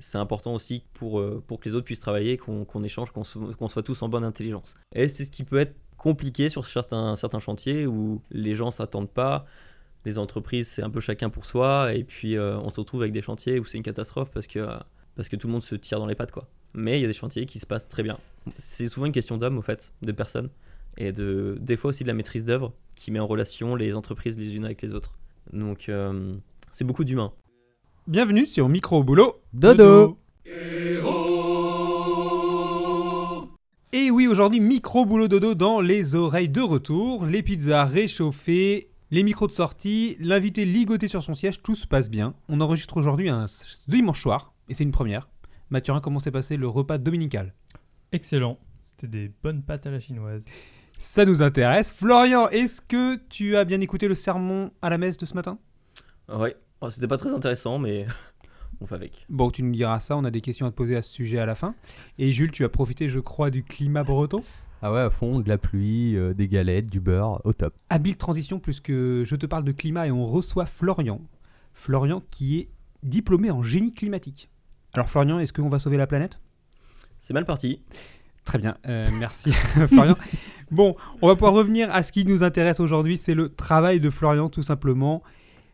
C'est important aussi pour, euh, pour que les autres puissent travailler, qu'on qu'on échange, qu'on qu'on soit tous en bonne intelligence. Et c'est ce qui peut être compliqué sur certains, certains chantiers où les gens s'attendent pas. Les entreprises, c'est un peu chacun pour soi. Et puis, euh, on se retrouve avec des chantiers où c'est une catastrophe parce que, parce que tout le monde se tire dans les pattes. quoi. Mais il y a des chantiers qui se passent très bien. C'est souvent une question d'hommes, au fait, de personnes. Et de, des fois aussi de la maîtrise d'œuvre qui met en relation les entreprises les unes avec les autres. Donc, euh, c'est beaucoup d'humains. Bienvenue sur Micro Boulot Dodo. Et oui, aujourd'hui, Micro Boulot Dodo dans les oreilles de retour, les pizzas réchauffées, les micros de sortie, l'invité ligoté sur son siège, tout se passe bien. On enregistre aujourd'hui un dimanche soir, et c'est une première. Mathurin, comment s'est passé le repas dominical? Excellent. C'était des bonnes pâtes à la chinoise. Ça nous intéresse. Florian, est-ce que tu as bien écouté le sermon à la messe de ce matin? Ouais, Oh, c'était pas très intéressant, mais on fait avec. Bon, tu nous diras ça, on a des questions à te poser à ce sujet à la fin. Et Jules, tu as profité, je crois, du climat breton Ah ouais, à fond, de la pluie, euh, des galettes, du beurre, au top. Habile transition, puisque je te parle de climat et on reçoit Florian. Florian qui est diplômé en génie climatique. Alors Florian, est-ce qu'on va sauver la planète? C'est mal parti. Très bien, euh, merci Florian. Bon, on va pouvoir revenir à ce qui nous intéresse aujourd'hui, c'est le travail de Florian tout simplement.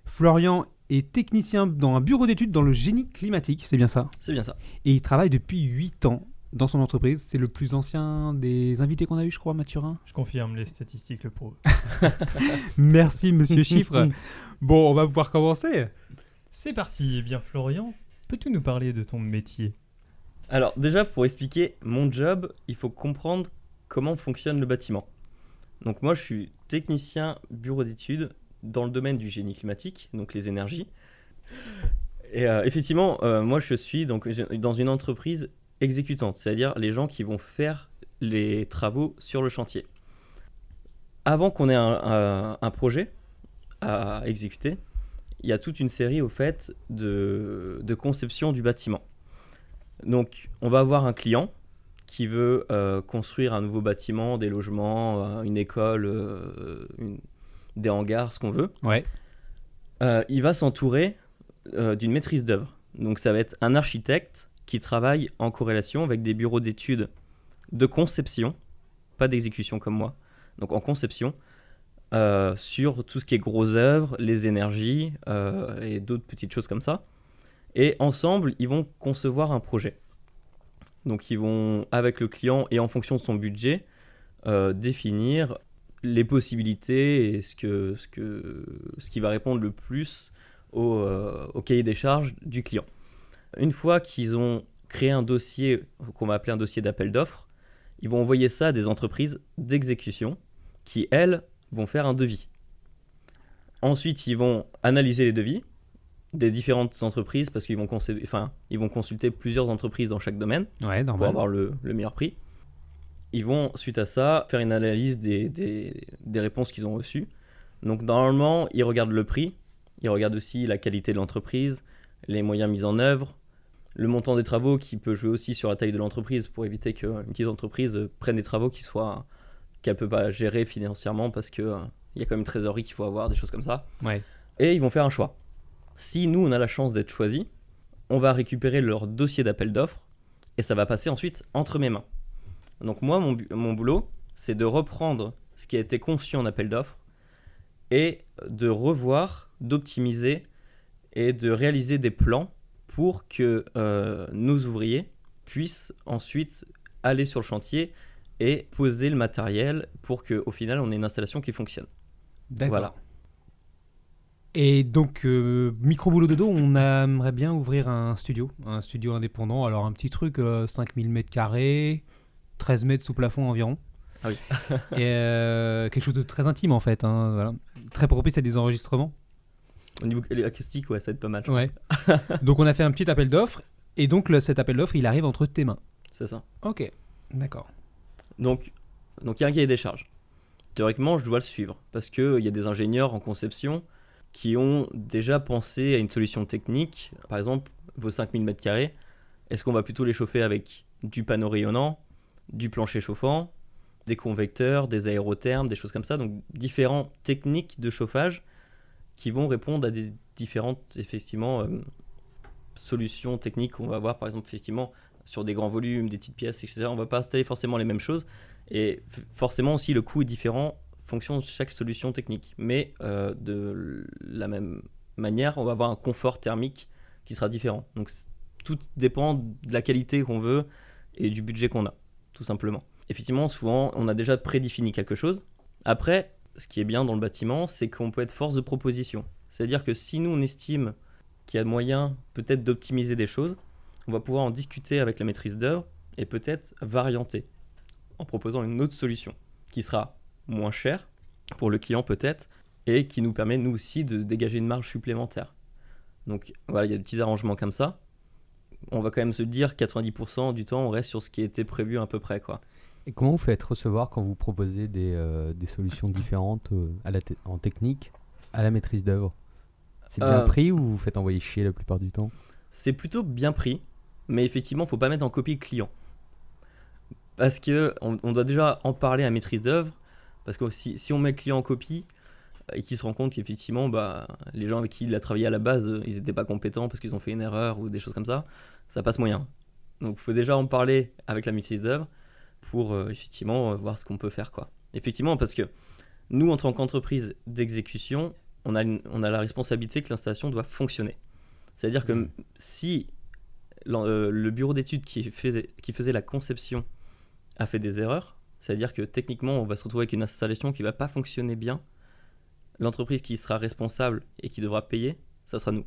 Florian est technicien dans un bureau d'études dans le génie climatique, c'est bien ça C'est bien ça. Et il travaille depuis 8 ans dans son entreprise. C'est le plus ancien des invités qu'on a eu, je crois, Mathurin. Je confirme, les statistiques le prouvent. Merci, monsieur Chiffre. Bon, on va pouvoir commencer. C'est parti. Eh bien, Florian, peux-tu nous parler de ton métier? Alors, déjà, pour expliquer mon job, il faut comprendre comment fonctionne le bâtiment. Donc, moi, je suis technicien bureau d'études dans le domaine du génie climatique, donc les énergies. Et euh, effectivement, euh, moi, je suis donc dans une entreprise exécutante, c'est-à-dire les gens qui vont faire les travaux sur le chantier. Avant qu'on ait un, projet à exécuter, il y a toute une série au fait de, de conception du bâtiment. Donc, on va avoir un client qui veut euh, construire un nouveau bâtiment, des logements, une école, une- des hangars, ce qu'on veut. Ouais. Euh, il va s'entourer euh, d'une maîtrise d'œuvre. Donc, ça va être un architecte qui travaille en corrélation avec des bureaux d'études de conception, pas d'exécution comme moi, donc en conception, euh, sur tout ce qui est gros œuvres, les énergies et d'autres petites choses comme ça. Et ensemble, ils vont concevoir un projet. Donc ils vont, avec le client et en fonction de son budget, définir les possibilités et ce, que, ce, que, ce qui va répondre le plus au, euh, au cahier des charges du client. Une fois qu'ils ont créé un dossier qu'on va appeler un dossier d'appel d'offres, ils vont envoyer ça à des entreprises d'exécution qui, elles, vont faire un devis. Ensuite, ils vont analyser les devis des différentes entreprises parce qu'ils vont, enfin, ils vont consulter plusieurs entreprises dans chaque domaine Ouais, pour avoir le, le meilleur prix. Ils vont, suite à ça, faire une analyse des, des- des réponses qu'ils ont reçues. Donc, normalement, ils regardent le prix, ils regardent aussi la qualité de l'entreprise, les moyens mis en œuvre, le montant des travaux qui peut jouer aussi sur la taille de l'entreprise pour éviter qu'une petite entreprise euh, prenne des travaux qui soient qu'elle peut pas gérer financièrement parce que euh, il y a quand même une trésorerie qu'il faut avoir, des choses comme ça Ouais. et ils vont faire un choix. Si nous, on a la chance d'être choisis, on va récupérer leur dossier d'appel d'offres et ça va passer ensuite entre mes mains. Donc moi, mon, boulot, c'est de reprendre ce qui a été conçu en appel d'offres et de revoir, d'optimiser et de réaliser des plans pour que euh, nos ouvriers puissent ensuite aller sur le chantier et poser le matériel pour qu'au final, on ait une installation qui fonctionne. D'accord. Voilà. Et donc, euh, Micro Boulot Dodo, on aimerait bien ouvrir un studio, un studio indépendant. Alors, un petit truc, euh, 5000 mètres carrés, 13 mètres sous plafond environ. Ah oui. et euh, quelque chose de très intime en fait. hein, voilà. Très propice à des enregistrements. Au niveau acoustique, ouais, ça va être pas mal. Ouais. donc, on a fait un petit appel d'offres. Et donc, le- cet appel d'offres, il arrive entre tes mains. C'est ça. Ok. D'accord. Donc, donc il y a un cahier des charges. Théoriquement, je dois le suivre parce qu'il y a des ingénieurs en conception qui ont déjà pensé à une solution technique. Par exemple, vos 5000 m2, est-ce qu'on va plutôt les chauffer avec du panneau rayonnant, du plancher chauffant, des convecteurs, des aérothermes, des choses comme ça. Donc, différentes techniques de chauffage qui vont répondre à des différentes, effectivement, euh, solutions techniques qu'on va avoir, par exemple, effectivement, sur des grands volumes, des petites pièces, etc., on va pas installer forcément les mêmes choses. Et forcément aussi, le coût est différent en fonction de chaque solution technique. Mais euh, de la même manière, on va avoir un confort thermique qui sera différent. Donc tout dépend de la qualité qu'on veut et du budget qu'on a, tout simplement. Effectivement, souvent, on a déjà prédéfini quelque chose. Après, ce qui est bien dans le bâtiment, c'est qu'on peut être force de proposition. C'est-à-dire que si nous, on estime qu'il y a moyen peut-être d'optimiser des choses, on va pouvoir en discuter avec la maîtrise d'œuvre et peut-être varianter en proposant une autre solution qui sera moins chère pour le client peut-être et qui nous permet nous aussi de dégager une marge supplémentaire. Donc voilà, il y a des petits arrangements comme ça. On va quand même se dire 90% du temps on reste sur ce qui était prévu à peu près quoi. Et comment vous faites recevoir quand vous proposez des, euh, des solutions différentes euh, à la te- en technique à la maîtrise d'œuvre? C'est bien Euh, pris ou vous faites envoyer chier la plupart du temps? C'est plutôt bien pris, mais effectivement, faut pas mettre en copie client. Parce que on, on doit déjà en parler à maîtrise d'œuvre, parce que si, si on met client en copie et qu'il se rend compte qu'effectivement, bah, les gens avec qui il a travaillé à la base, ils n'étaient pas compétents parce qu'ils ont fait une erreur ou des choses comme ça, ça passe moyen. Donc, il faut déjà en parler avec la maîtrise d'œuvre pour euh, effectivement euh, voir ce qu'on peut faire. Quoi. Effectivement, parce que nous, en tant qu'entreprise d'exécution, on a, une- on a la responsabilité que l'installation doit fonctionner. C'est-à-dire que Mm. m- si euh, le bureau d'études qui faisait, qui faisait la conception a fait des erreurs, c'est-à-dire que techniquement, on va se retrouver avec une installation qui va pas fonctionner bien, l'entreprise qui sera responsable et qui devra payer, ça sera nous.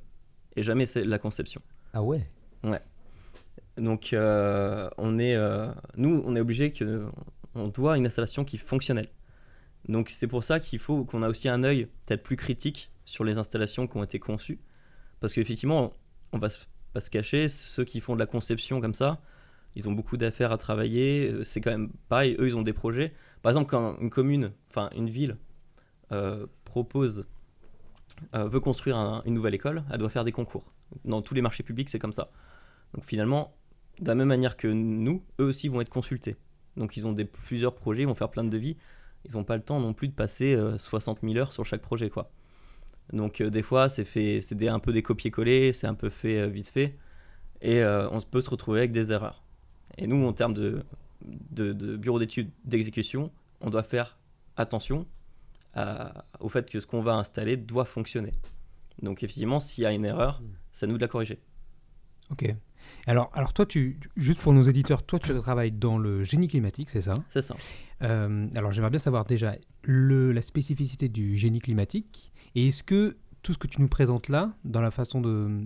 Et jamais c'est la conception. Ah ouais Donc, euh, on est, euh, nous, on est obligé que, on doit une installation qui est fonctionnelle. Donc, c'est pour ça qu'il faut qu'on a aussi un œil peut-être plus critique sur les installations qui ont été conçues, parce qu'effectivement, on va pas se cacher, ceux qui font de la conception comme ça, ils ont beaucoup d'affaires à travailler. euh, C'est quand même pareil, eux, ils ont des projets. Par exemple, quand une commune, enfin une ville, propose, veut construire un- une nouvelle école, elle doit faire des concours. Dans tous les marchés publics, c'est comme ça. Donc finalement, de la même manière que nous, eux aussi vont être consultés. Donc ils ont des, plusieurs projets, ils vont faire plein de devis. Ils n'ont pas le temps non plus de passer euh, 60 000 heures sur chaque projet. quoi. Donc euh, des fois, c'est fait, c'est un peu des copier-coller, c'est un peu fait euh, vite fait. Et euh, on peut se retrouver avec des erreurs. Et nous, en termes de, de, de bureau d'études d'exécution, on doit faire attention à- au fait que ce qu'on va installer doit fonctionner. Donc effectivement, s'il y a une erreur, c'est à nous de la corriger. Ok. Alors, alors toi, tu, juste pour nos éditeurs, toi, tu travailles dans le génie climatique, c'est ça? C'est ça. Euh, Alors, j'aimerais bien savoir déjà le, la spécificité du génie climatique. Et est-ce que tout ce que tu nous présentes là, dans la façon de,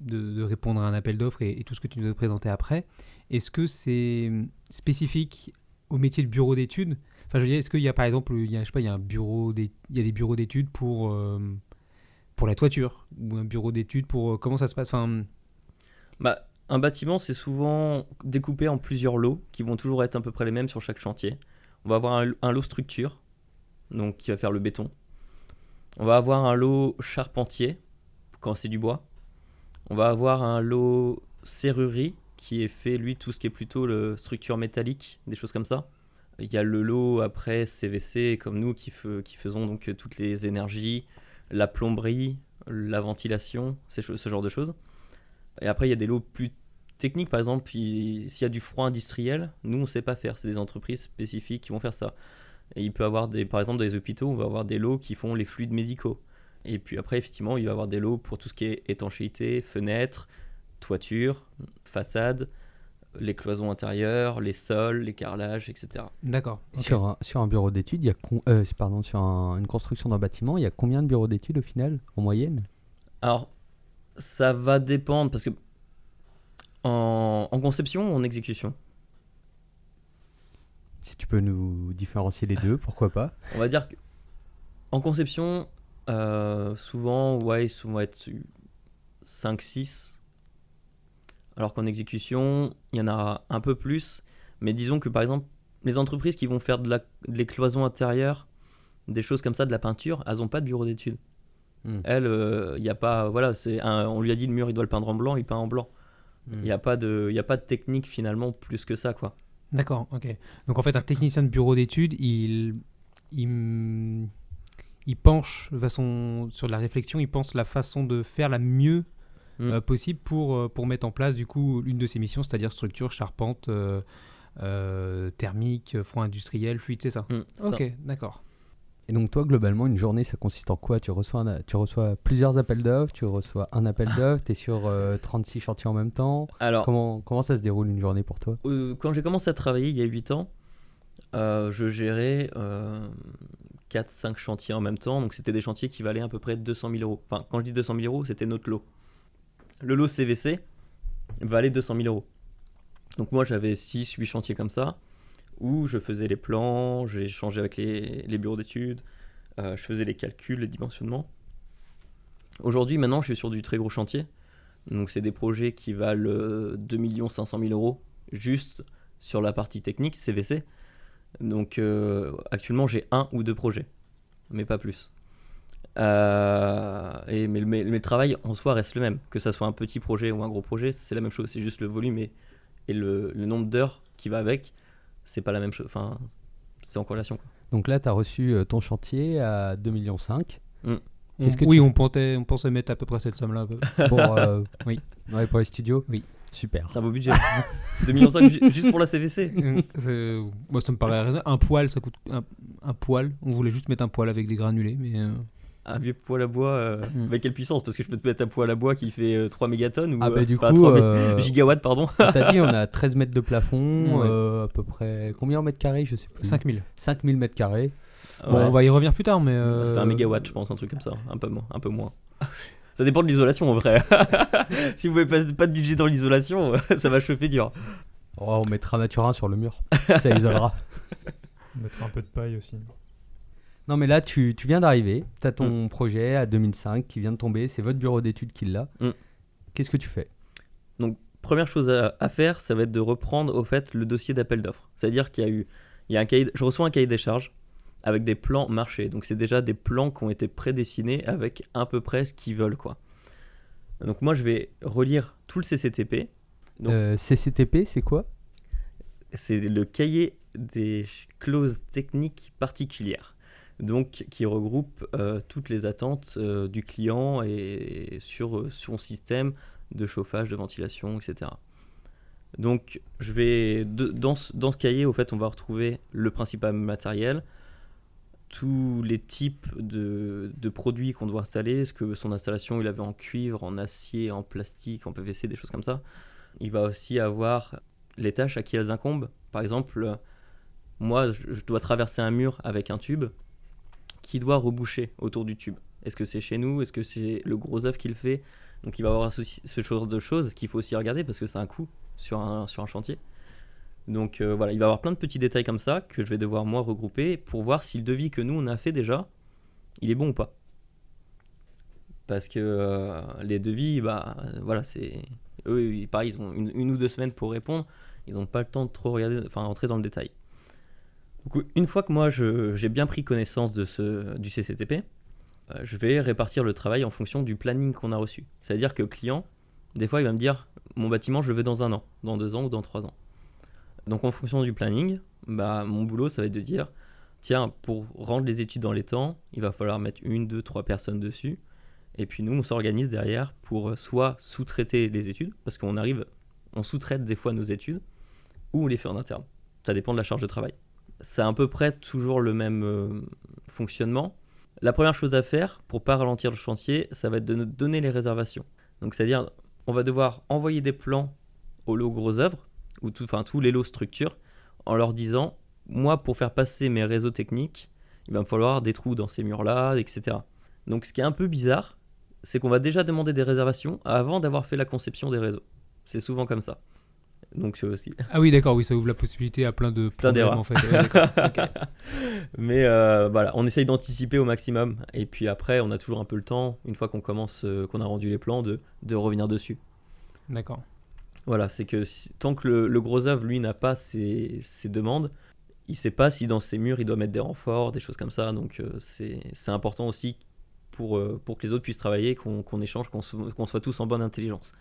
de, de répondre à un appel d'offres et, et tout ce que tu nous as présenté après, est-ce que c'est spécifique au métier de bureau d'études? Enfin, je veux dire, est-ce qu'il y a par exemple, il y a, je sais pas, il y a un bureau, il y a des bureaux d'études pour euh, pour la toiture ou un bureau d'études pour euh, comment ça se passe? Enfin, Bah, un bâtiment, c'est souvent découpé en plusieurs lots qui vont toujours être à peu près les mêmes sur chaque chantier. On va avoir un, lot structure, donc qui va faire le béton. On va avoir un lot charpentier, quand c'est du bois. On va avoir un lot serrurerie, qui est fait, lui, tout ce qui est plutôt structure métallique, des choses comme ça. Il y a le lot après CVC, comme nous, qui, faisons donc euh, toutes les énergies, la plomberie, la ventilation, ce genre de choses. Et après, il y a des lots plus techniques, par exemple, il- s'il y a du froid industriel, nous, on ne sait pas faire. C'est des entreprises spécifiques qui vont faire ça. Et il peut avoir, des, par exemple, dans les hôpitaux, on va avoir des lots qui font les fluides médicaux. Et puis après, effectivement, il va y avoir des lots pour tout ce qui est étanchéité, fenêtres, toiture, façade, les cloisons intérieures, les sols, les carrelages, etc. d'accord. Sur, un, sur un bureau d'études, il y a con- euh, pardon, sur un- une construction d'un bâtiment, il y a combien de bureaux d'études au final, en moyenne? Alors, ça va dépendre parce que en, en conception ou en exécution? Si tu peux nous différencier les deux, pourquoi pas? On va dire qu'en conception, euh, souvent, ouais, vont être 5-6. Alors qu'en exécution, il y en a un peu plus. Mais disons que par exemple, les entreprises qui vont faire de, la, de les cloisons intérieures, des choses comme ça, de la peinture, elles n'ont pas de bureau d'études. Hmm. Elles, il n'y a pas. Voilà, c'est un- on lui a dit le mur, il doit le peindre en blanc, il peint en blanc. Il n'y a, pas de- y a pas de technique finalement plus que ça, quoi. D'accord, ok. Donc en fait, un technicien de bureau d'études, il, il, il penche façon, sur la réflexion, il pense la façon de faire la mieux Mm. euh, possible pour, euh, pour mettre en place du coup l'une de ces missions, c'est-à-dire structure, charpente, euh, euh, thermique, front industriel, fluide, c'est ça. Ok, d'accord. Et donc toi, globalement, une journée, ça consiste en quoi? Tu reçois, un- tu reçois plusieurs appels d'offres, tu reçois un appel d'offres, tu es sur euh, 36 chantiers en même temps. Alors, Comment, comment ça se déroule une journée pour toi? Euh, quand j'ai commencé à travailler il y a 8 ans, euh, je gérais 4-5 chantiers en même temps. Donc c'était des chantiers qui valaient à peu près 200 000 euros. Enfin, quand je dis 200 000 euros, c'était notre lot. Le lot CVC valait 200 000 euros. Donc moi j'avais 6-8 chantiers comme ça, où je faisais les plans, j'ai échangé avec les, bureaux d'études, euh, je faisais les calculs, les dimensionnements. Aujourd'hui, maintenant, je suis sur du très gros chantier. Donc c'est des projets qui valent euh, 2 500 000 euros juste sur la partie technique, CVC. Donc euh, actuellement j'ai un ou deux projets, mais pas plus. Euh, et, mais, le- travail en soi reste le même, que ça soit un petit projet ou un gros projet, c'est la même chose, c'est juste le volume et, le nombre d'heures qui va avec, c'est pas la même chose, enfin c'est en corrélation. quoi. Donc là, tu as reçu euh, ton chantier à 2,5 millions. Qu'est-ce On- que oui, tu- on pensait, on pensait mettre à peu près cette somme-là. pour, euh, Oui. ouais, pour les studios Oui. Super. C'est un beau budget. 2 millions juste pour la CVC. Euh, c'est- Moi, ça me paraît raisonnable. Un poil, ça coûte un, un poil. On voulait juste mettre un poil avec des granulés, mais euh, Un vieux poêle à bois, euh, Mm. avec quelle puissance Parce que je peux te mettre un poêle à bois qui fait euh, 3 mégatonnes ou Ah bah euh, du coup, 3 mé- euh, gigawatts, pardon. on t'a dit, on a 13 mètres de plafond, Ouais. euh, à peu près combien en mètres carrés Je sais plus. 5000. 5000 mètres carrés. Bon, Ouais. on va y revenir plus tard, mais. euh, Ça fait un mégawatt, je pense, un truc comme ça. Un peu moins. Un peu moins. Ça dépend de l'isolation en vrai. si vous n'avez pas, pas de budget dans l'isolation, ça va chauffer dur. Oh, on mettra Maturin sur le mur. ça isolera. Mettre un peu de paille aussi. Non, mais là, tu, tu viens d'arriver. Tu as Mm. ton projet à 2005 qui vient de tomber. C'est votre bureau d'études qui l'a. Mm. Qu'est-ce que tu fais? Première chose à, à faire, ça va être de reprendre au fait le dossier d'appel d'offres. C'est-à-dire qu'il y a eu, il y a un cahier, je reçois un cahier des charges avec des plans marchés. Donc c'est déjà des plans qui ont été prédessinés avec à peu près ce qu'ils veulent quoi. Donc moi je vais relire tout le CCTP. Donc- Euh, CCTP, c'est quoi? C'est le cahier des clauses techniques particulières. Donc, qui regroupe euh, toutes les attentes euh, du client et sur euh, son système de chauffage, de ventilation, etc. Donc, je vais dans, ce, dans ce cahier, au fait, on va retrouver le principal matériel, tous les types de, produits qu'on doit installer, est-ce que son installation, il avait en cuivre, en acier, en plastique, en PVC, des choses comme ça. Il va aussi avoir les tâches à qui elles incombent. Par exemple, moi, je dois traverser un mur avec un tube qui doit reboucher autour du tube. Est-ce que c'est chez nous? Est-ce que c'est le gros œuf qui le fait? Donc il va y avoir ce genre de choses qu'il faut aussi regarder parce que c'est un coût sur un, chantier. Donc euh, voilà, il va y avoir plein de petits détails comme ça que je vais devoir moi regrouper pour voir si le devis que nous on a fait déjà, il est bon ou pas. Parce que euh, les devis, bah voilà, c'est eux, pareil, ils ont une, une ou deux semaines pour répondre. Ils n'ont pas le temps de trop regarder, enfin entrer dans le détail. Une fois que moi j'ai bien pris connaissance de ce, du CCTP, euh, je vais répartir le travail en fonction du planning qu'on a reçu. C'est-à-dire que le client, des fois, il va me dire mon bâtiment, je le veux dans un an, dans deux ans ou dans trois ans. Donc en fonction du planning, bah, mon boulot, ça va être de dire tiens, pour rendre les études dans les temps, il va falloir mettre une, deux, trois personnes dessus. Et puis nous, on s'organise derrière pour euh, soit sous-traiter les études, parce qu'on arrive, on sous-traite des fois nos études, ou on les fait en interne. Ça dépend de la charge de travail. C'est à peu près toujours le même euh, fonctionnement. La première chose à faire pour pas ralentir le chantier, ça va être de nous donner les réservations. Donc c'est-à-dire, on va devoir envoyer des plans aux lots gros œuvres, ou enfin tous les lots structures, en leur disant, moi pour faire passer mes réseaux techniques, il va me falloir des trous dans ces murs-là, etc. Donc ce qui est un peu bizarre, c'est qu'on va déjà demander des réservations avant d'avoir fait la conception des réseaux. C'est souvent comme ça. Donc c'est aussi. Ah oui, d'accord, oui, ça ouvre la possibilité à plein de Plein problèmes d'erreurs. en fait. Ouais. Mais euh, voilà, on essaye d'anticiper au maximum. Et puis après, on a toujours un peu le temps, une fois qu'on commence, euh, qu'on a rendu les plans, de, de revenir dessus. D'accord. Voilà, c'est que si- tant que le, le gros œuvre, lui, n'a pas ses, ses demandes, il sait pas si dans ses murs, il doit mettre des renforts, des choses comme ça. Donc euh, c'est important aussi pour, euh, pour que les autres puissent travailler, qu'on qu'on échange, qu'on soit tous en bonne intelligence.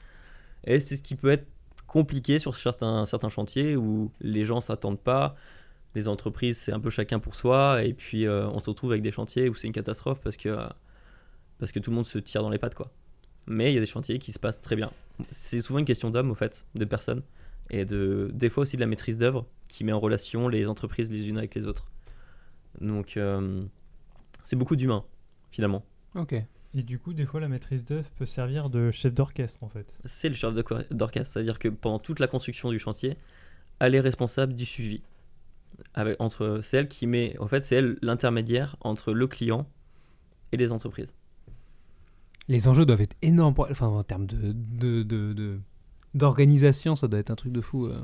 Et c'est ce qui peut être compliqué sur certains, certains chantiers où les gens s'attendent pas. Les entreprises, c'est un peu chacun pour soi. Et puis euh, on se retrouve avec des chantiers où c'est une catastrophe parce que, parce que tout le monde se tire dans les pattes. quoi. mais il y a des chantiers qui se passent très bien. C'est souvent une question d'hommes, au fait, de personnes, et de, des fois aussi de la maîtrise d'œuvre qui met en relation les entreprises les unes avec les autres. Donc, euh, c'est beaucoup d'humains, finalement. Ok. Et du coup, des fois, la maîtrise d'œuvre peut servir de chef d'orchestre, en fait. C'est le chef de- d'orchestre, c'est-à-dire que pendant toute la construction du chantier, elle est responsable du suivi. Avec, entre, c'est elle qui met, en fait, c'est elle l'intermédiaire entre le client et les entreprises. Les enjeux doivent être énormes, pour- enfin en termes de de- de- de- d'organisation, ça doit être un truc de fou. euh.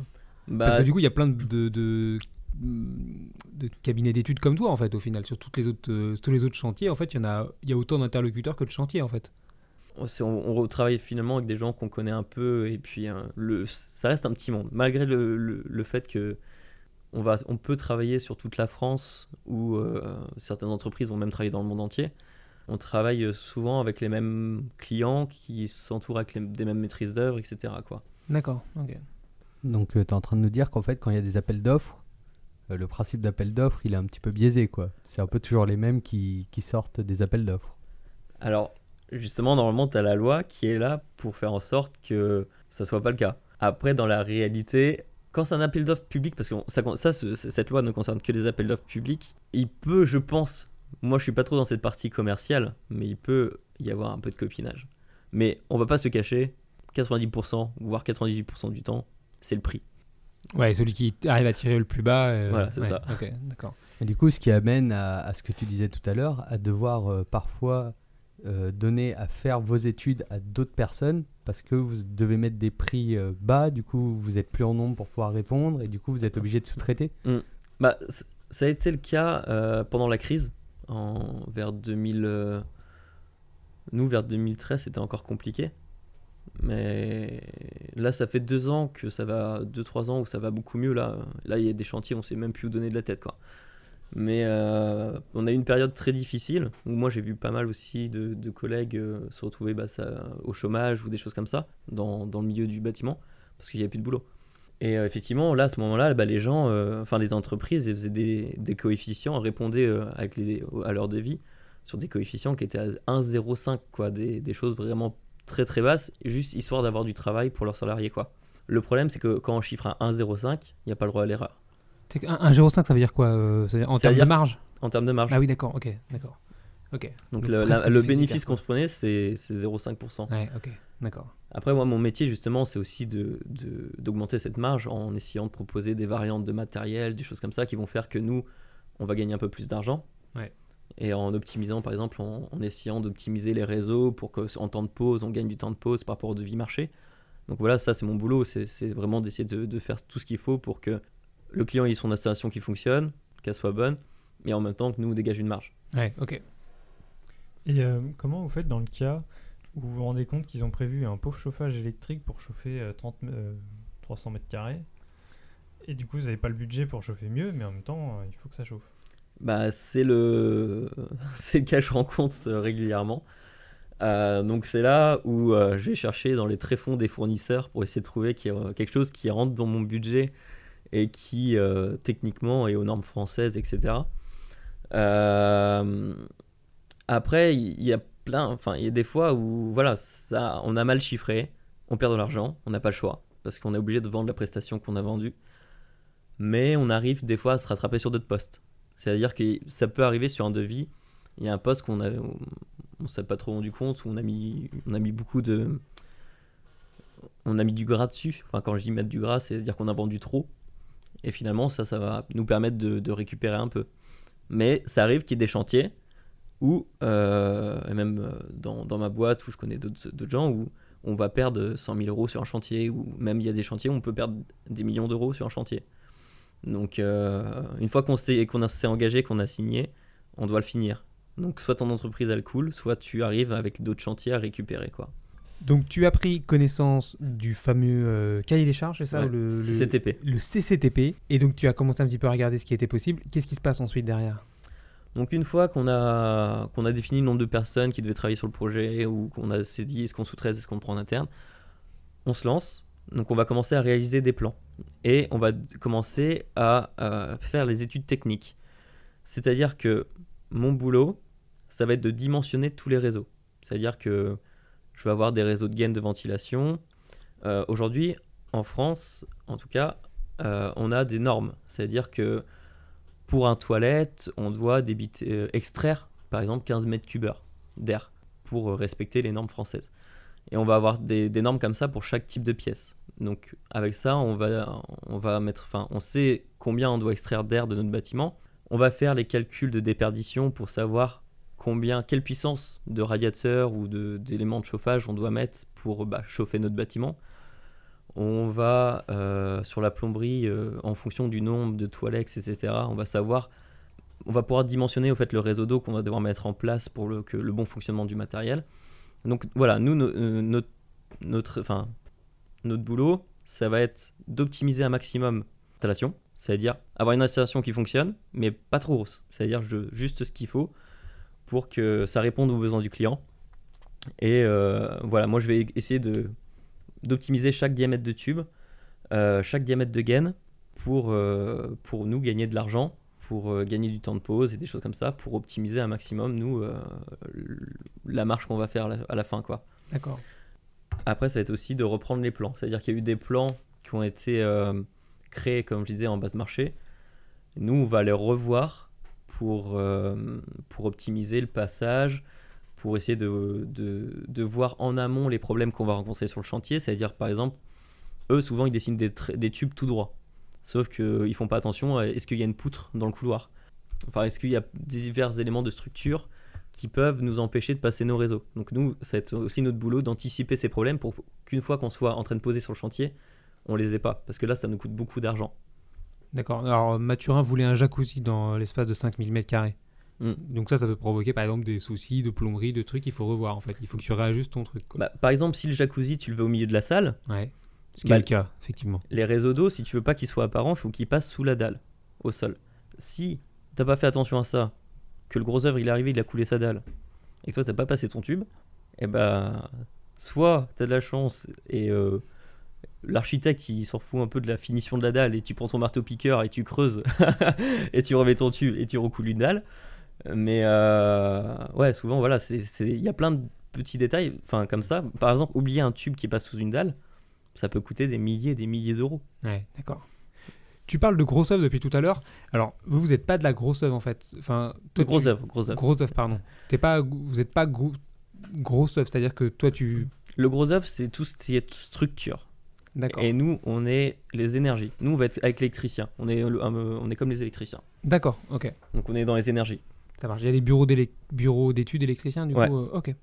Bah, Parce que du coup, il y a plein de, de, de- cabinets d'études comme toi, en fait, au final. Sur toutes les autres, euh, tous les autres chantiers, en fait, il y, en a, il y a autant d'interlocuteurs que de chantiers, en fait. on, on travaille finalement avec des gens qu'on connaît un peu et puis euh, le, ça reste un petit monde. Malgré le, le- le fait que on, va, on peut travailler sur toute la France ou euh, certaines entreprises vont même travailler dans le monde entier. On travaille souvent avec les mêmes clients qui s'entourent avec les- des mêmes maîtrises d'œuvre, etc. Quoi. D'accord, ok. Donc tu es en train de nous dire qu'en fait quand il y a des appels d'offres, euh, le principe d'appel d'offres il est un petit peu biaisé quoi. C'est un peu toujours les mêmes qui, sortent des appels d'offres. Alors, justement, normalement, tu as la loi qui est là pour faire en sorte que ça soit pas le cas. Après, dans la réalité, quand c'est un appel d'offres public, parce que ça, ça, ce- cette loi ne concerne que les appels d'offres publics, il peut, je pense, moi je suis pas trop dans cette partie commerciale, mais il peut y avoir un peu de copinage. Mais on va pas se cacher, 90%, voire 98% du temps, c'est le prix. Ouais, celui qui arrive à tirer le plus bas. euh, Voilà, c'est ouais, ça. Ok, d'accord. Et du coup ce qui amène à, à ce que tu disais tout à l'heure, à devoir euh, parfois euh, donner à faire vos études à d'autres personnes parce que vous devez mettre des prix euh, bas, du coup vous êtes plus en nombre pour pouvoir répondre et du coup vous êtes obligé de sous-traiter. Bah, c- ça a été le cas euh, pendant la crise, en, vers 2000. euh, nous, vers 2013, c'était encore compliqué. Mais là, ça fait deux ans que ça va, deux, trois ans où ça va beaucoup mieux. Là, là il y a des chantiers, on sait même plus où donner de la tête. Quoi. Mais euh, on a eu une période très difficile où moi j'ai vu pas mal aussi de, collègues euh, se retrouver bah, au chômage ou des choses comme ça dans, dans le milieu du bâtiment parce qu'il n'y avait plus de boulot. Et euh, effectivement, là, à ce moment-là, bah, les gens, enfin les entreprises, elles faisaient des, des coefficients, répondaient avec les, à leur devis sur des coefficients qui étaient à 1,05, quoi, des, des choses vraiment très très basses, juste histoire d'avoir du travail pour leurs salariés, quoi. Le problème, c'est que quand on chiffre à 1,05, il n'y a pas le droit à l'erreur. C'est que un- un 0,5, ça veut dire quoi euh, ça veut dire En termes de marge En termes de marge. Ah oui, d'accord, ok, d'accord. Ok. Donc Donc le, la- bénéfice quoi. qu'on se prenait, c'est c'est 0,5%. Ouais, ok, d'accord. Après, moi, mon métier, justement, c'est aussi de- de- d'augmenter cette marge en essayant de proposer des variantes de matériel, des choses comme ça qui vont faire que nous, on va gagner un peu plus d'argent. Ouais. Et en optimisant, par exemple, en, en essayant d'optimiser les réseaux pour qu'en temps de pause, on gagne du temps de pause par rapport au devis marché. Donc voilà, ça, c'est mon boulot. C'est vraiment d'essayer de, de faire tout ce qu'il faut pour que le client ait son installation qui fonctionne, qu'elle soit bonne, mais en même temps que nous, on dégage une marge. Ouais, ok. Et euh, comment vous faites dans le cas où vous vous rendez compte qu'ils ont prévu un pauvre chauffage électrique pour chauffer euh, 30, euh, 300 mètres carrés et du coup vous n'avez pas le budget pour chauffer mieux mais en même temps euh, il faut que ça chauffe? Bah, c'est le... le cas que je rencontre euh, régulièrement. Euh, donc c'est là où euh, je vais chercher dans les tréfonds des fournisseurs pour essayer de trouver a quelque chose qui rentre dans mon budget et qui euh, techniquement est aux normes françaises, etc. Euh, après, il y a plein, enfin il y a des fois où voilà, ça, on a mal chiffré, on perd de l'argent, on n'a pas le choix parce qu'on est obligé de vendre la prestation qu'on a vendue. Mais on arrive des fois à se rattraper sur d'autres postes. C'est-à-dire que ça peut arriver sur un devis. Il y a un poste qu'on on s'est pas trop rendu compte où on a mis, beaucoup de, on a mis du gras dessus. Enfin, quand je dis mettre du gras, c'est-à-dire qu'on a vendu trop. Et finalement, ça, ça va nous permettre de, récupérer un peu. Mais ça arrive qu'il y ait des chantiers où, euh, et même euh, dans, ma boîte où je connais d'autres gens, où on va perdre 100 000 euros sur un chantier, ou même il y a des chantiers où on peut perdre des millions d'euros sur un chantier. Donc, euh, une fois qu'on s'est qu'on s'est engagé, qu'on a signé, on doit le finir. Donc, soit ton entreprise elle coule, soit tu arrives avec d'autres chantiers à récupérer quoi. Donc tu as pris connaissance du fameux euh, cahier des charges, c'est ça Ouais, le, CCTP. le CCTP, et donc tu as commencé un petit peu à regarder ce qui était possible. Qu'est-ce qui se passe ensuite derrière? Donc, une fois qu'on a qu'on a défini le nombre de personnes qui devaient travailler sur le projet ou qu'on a s'est dit est-ce qu'on sous-traite, est-ce qu'on le prend en interne, on se lance. Donc, on va commencer à réaliser des plans et on va commencer à, faire les études techniques. C'est-à-dire que mon boulot, ça va être de dimensionner tous les réseaux. C'est-à-dire que je vais avoir des réseaux de gaines de ventilation. Euh, Aujourd'hui, en France, en tout cas, euh, on a des normes. C'est-à-dire que pour un toilette, on doit débiter, euh, extraire, par exemple, 15 mètres cubes heure d'air pour respecter les normes françaises. Et on va avoir des, des normes comme ça pour chaque type de pièce. Donc avec ça, on va, on va mettre, enfin, on sait combien on doit extraire d'air de notre bâtiment. On va faire les calculs de déperdition pour savoir combien, quelle puissance de radiateur ou d'éléments de, chauffage on doit mettre pour bah, chauffer notre bâtiment. On va euh, sur la plomberie, euh, en fonction du nombre de toilettes, etc. On va savoir, on va pouvoir dimensionner au fait le réseau d'eau qu'on va devoir mettre en place pour le, que, le bon fonctionnement du matériel. Donc voilà, nous, no- euh, notre, notre, notre boulot, ça va être d'optimiser un maximum l'installation, c'est-à-dire avoir une installation qui fonctionne, mais pas trop grosse, c'est-à-dire juste ce qu'il faut pour que ça réponde aux besoins du client. Et euh, voilà, moi je vais essayer d'optimiser chaque diamètre de tube, euh, chaque diamètre de gaine pour, euh, pour nous gagner de l'argent, pour gagner du temps de pause et des choses comme ça, pour optimiser un maximum, nous, la marche qu'on va faire à la, à la fin. quoi. D'accord. Après, ça va être aussi de reprendre les plans. C'est-à-dire qu'il y a eu des plans qui ont été euh, créés, comme je disais, en base marché. Nous, on va les revoir pour, euh, pour optimiser le passage, pour essayer de, de, de voir en amont les problèmes qu'on va rencontrer sur le chantier. C'est-à-dire, par exemple, eux, souvent, ils dessinent des, des tubes tout droits. Sauf qu'ils font pas attention est-ce qu'il y a une poutre dans le couloir Enfin, est-ce qu'il y a divers éléments de structure qui peuvent nous empêcher de passer nos réseaux. Donc nous, être aussi notre boulot d'anticiper ces problèmes pour qu'une fois qu'on soit en train de poser sur le chantier, on les ait pas. Parce que là, ça nous coûte beaucoup d'argent. D'accord. Alors, Mathurin voulait un jacuzzi dans l'espace de 5000 m2. Mm. Donc ça, ça peut provoquer par exemple des soucis de plomberie, de trucs qu'il faut revoir en fait. Il faut que tu réajustes ton truc. Quoi. Bah, par exemple, si le jacuzzi, tu le veux au milieu de la salle, ouais. Ce qui bah, est le cas, effectivement. les réseaux d'eau, si tu veux pas qu'ils soient apparents, il faut qu'ils passent sous la dalle, au sol. Si t'as pas fait attention à ça, que le gros œuvre il est arrivé, il a coulé sa dalle, et que toi t'as pas passé ton tube, et bah soit t'as de la chance et euh, l'architecte il s'en fout un peu de la finition de la dalle et tu prends ton marteau piqueur et tu creuses et tu remets ton tube et tu recoules une dalle. Mais euh, ouais, souvent voilà, c'est c'est- il y a plein de petits détails, enfin comme ça. Par exemple, oublier un tube qui passe sous une dalle, ça peut coûter des milliers et des milliers d'euros. Ouais, d'accord. Tu parles de grosse œuvre depuis tout à l'heure. Alors, vous, vous n'êtes pas de la grosse œuvre en fait. Enfin, toi, Gros tu- œuvre, gros œuvre. Grosse œuvre, pardon. T'es pas, vous n'êtes pas gros, grosse œuvre, c'est-à-dire que toi, tu. Le gros œuvre, c'est tout ce qui est structure. D'accord. Et nous, on est les énergies. Nous, on va être avec l'électricien. On est, le- on est comme les électriciens. D'accord, ok. Donc, on est dans les énergies. Ça marche. Il y a des bureaux bureaux d'études électriciens, du Ouais. coup. euh, ok,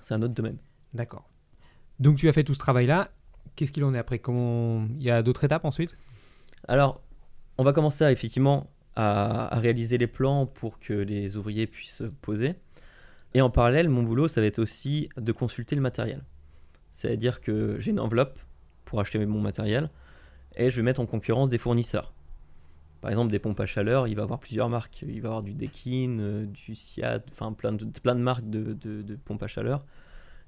C'est un autre domaine. d'accord. Donc, tu as fait tout ce travail-là. Qu'est-ce qu'il en est après? Comment Il y a d'autres étapes ensuite? Alors, on va commencer effectivement à, réaliser les plans pour que les ouvriers puissent poser. Et en parallèle, mon boulot, ça va être aussi de consulter le matériel. C'est-à-dire que j'ai une enveloppe pour acheter mon matériel et je vais mettre en concurrence des fournisseurs. Par exemple, des pompes à chaleur, il va y avoir plusieurs marques. Il va y avoir du Dekin, euh, du Siat, enfin plein de, marques de, pompes à chaleur.